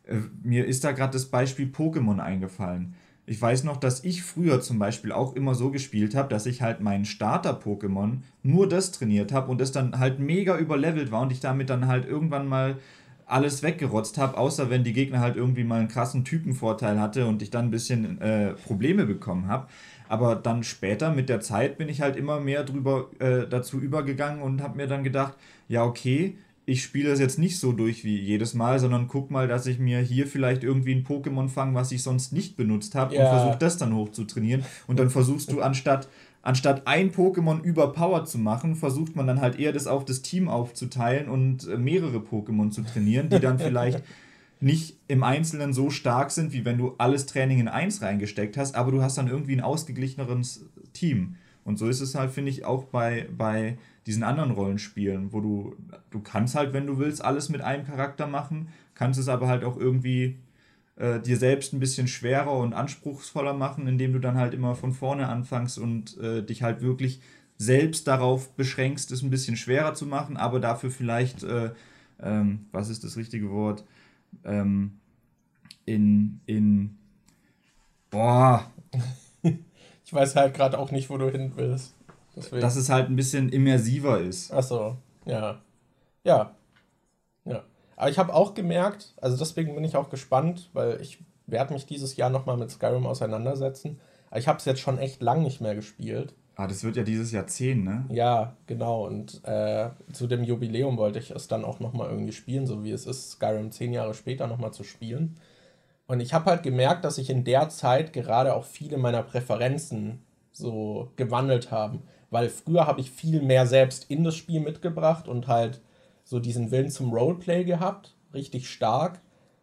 Äh, mir ist da gerade das Beispiel Pokémon eingefallen. Ich weiß noch, dass ich früher zum Beispiel auch immer so gespielt habe, dass ich halt meinen Starter-Pokémon nur das trainiert habe und das dann halt mega überlevelt war und ich damit dann halt irgendwann mal alles weggerotzt habe, außer wenn die Gegner halt irgendwie mal einen krassen Typenvorteil hatte und ich dann ein bisschen äh, Probleme bekommen habe. Aber dann später mit der Zeit bin ich halt immer mehr drüber äh, dazu übergegangen und habe mir dann gedacht, ja okay, ich spiele das jetzt nicht so durch wie jedes Mal, sondern guck mal, dass ich mir hier vielleicht irgendwie ein Pokémon fange, was ich sonst nicht benutzt habe ja. und versuche das dann hoch zu trainieren. Und dann versuchst du anstatt anstatt ein Pokémon überpowered zu machen, versucht man dann halt eher das auf das Team aufzuteilen und äh, mehrere Pokémon zu trainieren, die dann [LAUGHS] vielleicht nicht im Einzelnen so stark sind, wie wenn du alles Training in eins reingesteckt hast, aber du hast dann irgendwie ein ausgeglicheneres Team. Und so ist es halt, finde ich, auch bei, bei diesen anderen Rollenspielen, wo du, du kannst halt, wenn du willst, alles mit einem Charakter machen, kannst es aber halt auch irgendwie äh, dir selbst ein bisschen schwerer und anspruchsvoller machen, indem du dann halt immer von vorne anfängst und äh, dich halt wirklich selbst darauf beschränkst, es ein bisschen schwerer zu machen, aber dafür vielleicht, äh, ähm, was ist das richtige Wort, ähm, in, in, boah. [LAUGHS] ich weiß halt gerade auch nicht, wo du hin willst. Deswegen. Dass es halt ein bisschen immersiver ist. Ach so, ja. Ja. Aber ich habe auch gemerkt, also deswegen bin ich auch gespannt, weil ich werde mich dieses Jahr nochmal mit Skyrim auseinandersetzen. Aber ich habe es jetzt schon echt lang nicht mehr gespielt. Ah, das wird ja dieses Jahr 10, ne? Ja, genau. Und äh, zu dem Jubiläum wollte ich es dann auch nochmal irgendwie spielen, so wie es ist, Skyrim zehn Jahre später nochmal zu spielen. Und ich habe halt gemerkt, dass sich in der Zeit gerade auch viele meiner Präferenzen so gewandelt haben. Weil früher habe ich viel mehr selbst in das Spiel mitgebracht und halt so diesen Willen zum Roleplay gehabt, richtig stark.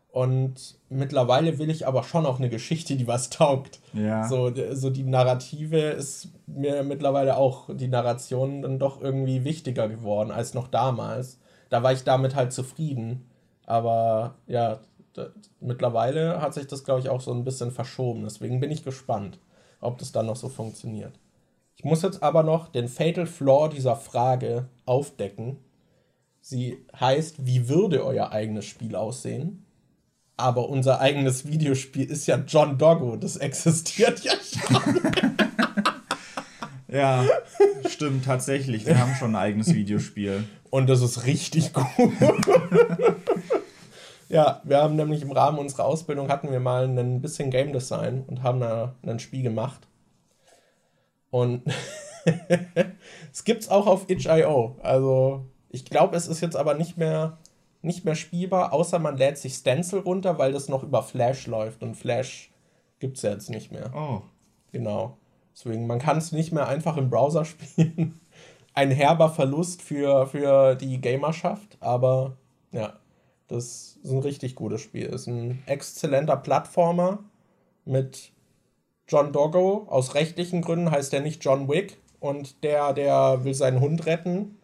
Und mittlerweile will ich aber schon auch eine Geschichte, die was taugt. Ja. So, so die Narrative ist mir mittlerweile auch die Narration dann doch irgendwie wichtiger geworden als noch damals. Da war ich damit halt zufrieden. Aber ja, mittlerweile hat sich das, glaube ich, auch so ein bisschen verschoben. Deswegen bin ich gespannt, ob das dann noch so funktioniert. Ich muss jetzt aber noch den Fatal Flaw dieser Frage aufdecken. Sie heißt, wie würde euer eigenes Spiel aussehen? Aber unser eigenes Videospiel ist ja John Doggo. Das existiert ja schon. [LAUGHS] ja, stimmt tatsächlich. Wir haben schon ein eigenes Videospiel. Und das ist richtig gut. ja, wir haben nämlich im Rahmen unserer Ausbildung hatten wir mal ein bisschen Game Design und haben da ein Spiel gemacht. Und [LAUGHS] es gibt es auch auf itch.io. Also ich glaube, es ist jetzt aber nicht mehr nicht mehr spielbar, außer man lädt sich Stencil runter, weil das noch über Flash läuft und Flash gibt es ja jetzt nicht mehr. Oh. Genau. Deswegen, man kann es nicht mehr einfach im Browser [LAUGHS] spielen. Ein herber Verlust für, für die Gamerschaft, aber ja, das ist ein richtig gutes Spiel. Ist ein exzellenter Plattformer mit John Doggo. Aus rechtlichen Gründen heißt er nicht John Wick und der, der will seinen Hund retten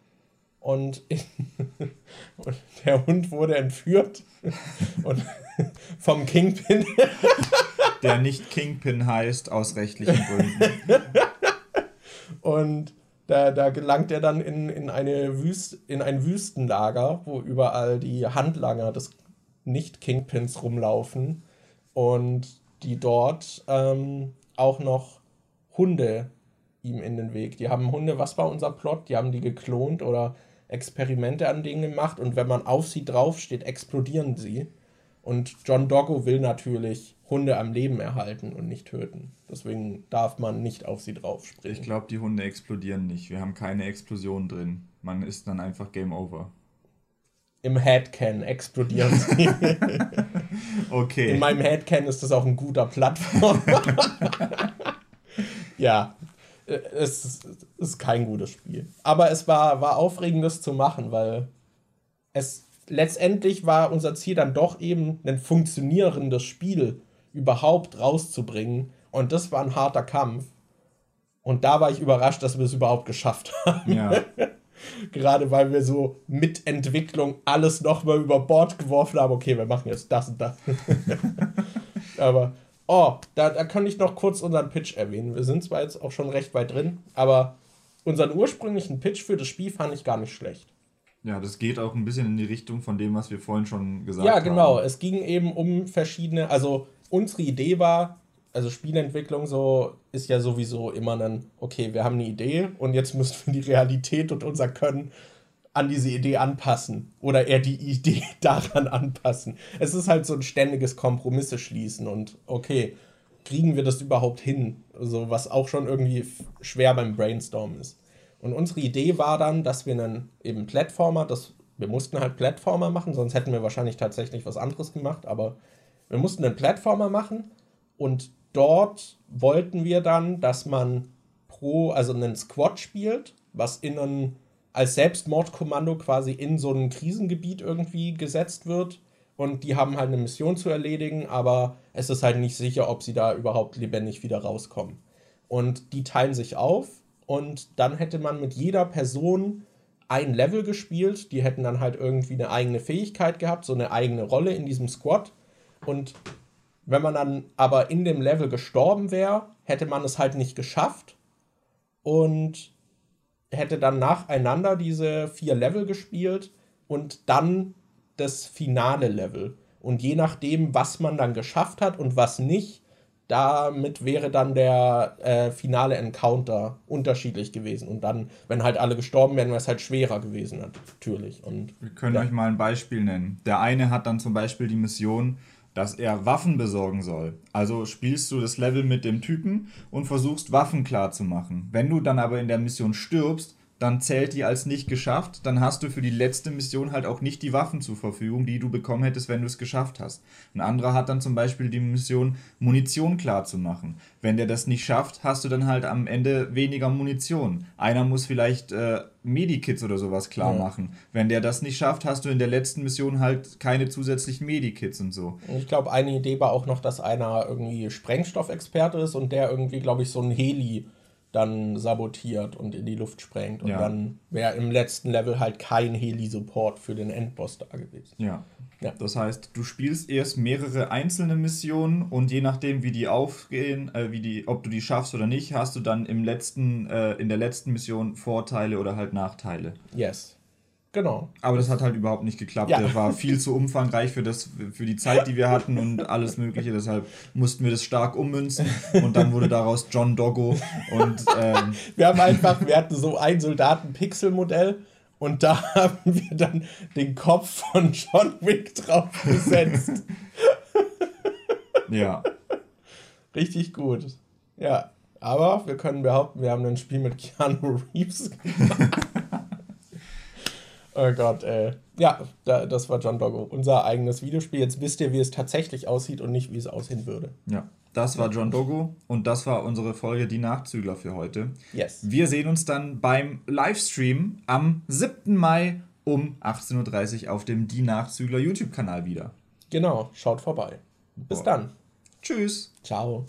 und, [LAUGHS] und der Hund wurde entführt [LAUGHS] und vom Kingpin. [LAUGHS] der nicht Kingpin heißt aus rechtlichen Gründen. und da, da gelangt er dann in, in, eine Wüst, in ein Wüstenlager, wo überall die Handlanger des Nicht-Kingpins rumlaufen und die dort ähm, auch noch Hunde ihm in den Weg. Die haben Hunde, was war unser Plot? Die haben die geklont oder Experimente an denen gemacht und wenn man auf sie draufsteht, explodieren sie. Und John Doggo will natürlich Hunde am Leben erhalten und nicht töten. Deswegen darf man nicht auf sie draufspringen. Ich glaube, die Hunde explodieren nicht. Wir haben keine Explosion drin. Man ist dann einfach Game Over. Im Headcan explodieren sie. [LAUGHS] okay. In meinem Headcan ist das auch ein guter Plattform. [LAUGHS] ja, äh, es ist kein gutes Spiel. Aber es war, war aufregend, das zu machen, weil es letztendlich war unser Ziel dann doch eben, ein funktionierendes Spiel überhaupt rauszubringen. Und das war ein harter Kampf. Und da war ich überrascht, dass wir es überhaupt geschafft haben. Ja. [LAUGHS] Gerade weil wir so mit Entwicklung alles nochmal über Bord geworfen haben. Okay, wir machen jetzt das und das. [LAUGHS] Aber Oh, da, da kann ich noch kurz unseren Pitch erwähnen. Wir sind zwar jetzt auch schon recht weit drin, aber unseren ursprünglichen Pitch für das Spiel fand ich gar nicht schlecht. Ja, das geht auch ein bisschen in die Richtung von dem, was wir vorhin schon gesagt haben. Ja, genau. Es ging eben um verschiedene, also unsere Idee war, also Spielentwicklung so ist ja sowieso immer dann, okay, wir haben eine Idee und jetzt [LAUGHS] müssen wir die Realität und unser Können an diese Idee anpassen oder eher die Idee [LAUGHS] daran anpassen. Es ist halt so ein ständiges Kompromisse schließen und okay, kriegen wir das überhaupt hin? Also, was auch schon irgendwie schwer beim Brainstormen ist. Und unsere Idee war dann, dass wir einen eben Plattformer, das, wir mussten halt Plattformer machen, sonst hätten wir wahrscheinlich tatsächlich was anderes gemacht, aber wir mussten einen Plattformer machen und dort wollten wir dann, dass man pro, also einen Squad spielt, was in einen als Selbstmordkommando quasi in so ein Krisengebiet irgendwie gesetzt wird. Und die haben halt eine Mission zu erledigen, aber es ist halt nicht sicher, ob sie da überhaupt lebendig wieder rauskommen. Und die teilen sich auf und dann hätte man mit jeder Person ein Level gespielt. Die hätten dann halt irgendwie eine eigene Fähigkeit gehabt, so eine eigene Rolle in diesem Squad. Und wenn man dann aber in dem Level gestorben wäre, hätte man es halt nicht geschafft. Und hätte dann nacheinander diese vier Level gespielt und dann das finale Level. Und je nachdem, was man dann geschafft hat und was nicht, damit wäre dann der äh, finale Encounter unterschiedlich gewesen. Und dann, wenn halt alle gestorben wären, wäre es halt schwerer gewesen, natürlich. Und, Wir können ja. euch mal ein Beispiel nennen. Der eine hat dann zum Beispiel die Mission, dass er Waffen besorgen soll. Also spielst du das Level mit dem Typen und versuchst Waffen klar zu machen. Wenn du dann aber in der Mission stirbst, dann zählt die als nicht geschafft. Dann hast du für die letzte Mission halt auch nicht die Waffen zur Verfügung, die du bekommen hättest, wenn du es geschafft hast. Ein anderer hat dann zum Beispiel die Mission, Munition klar zu machen. Wenn der das nicht schafft, hast du dann halt am Ende weniger Munition. Einer muss vielleicht äh, Medikits oder sowas klar Ja. machen. Wenn der das nicht schafft, hast du in der letzten Mission halt keine zusätzlichen Medikits und so. Ich glaube, eine Idee war auch noch, dass einer irgendwie Sprengstoffexperte ist und der irgendwie, glaube ich, so ein Heli dann sabotiert und in die Luft sprengt. Und Ja. dann wäre im letzten Level halt kein Heli-Support für den Endboss da gewesen. Ja. Ja. Das heißt, du spielst erst mehrere einzelne Missionen und je nachdem, wie die aufgehen, äh, wie die, ob du die schaffst oder nicht, hast du dann im letzten, äh, in der letzten Mission Vorteile oder halt Nachteile. Yes. Genau. Aber das hat halt überhaupt nicht geklappt. Ja. Der war viel zu umfangreich für, das, für die Zeit, die wir hatten und alles Mögliche. Deshalb mussten wir das stark ummünzen und dann wurde daraus John Doggo und ähm, Wir haben einfach, wir hatten so ein Soldaten-Pixel-Modell und da [LAUGHS] haben wir dann den Kopf von John Wick draufgesetzt. ja. Richtig gut. Ja. Aber wir können behaupten, wir haben ein Spiel mit Keanu Reeves gemacht. Oh Gott, ey. Ja, da, das war John Doggo. Unser eigenes Videospiel. Jetzt wisst ihr, wie es tatsächlich aussieht und nicht, wie es aussehen würde. Ja. Das war John Doggo und das war unsere Folge Die Nachzügler für heute. Yes. Wir sehen uns dann beim Livestream am 7. Mai um 18.30 Uhr auf dem Die Nachzügler YouTube-Kanal wieder. Genau, schaut vorbei. Bis Boah. dann. Tschüss! Ciao.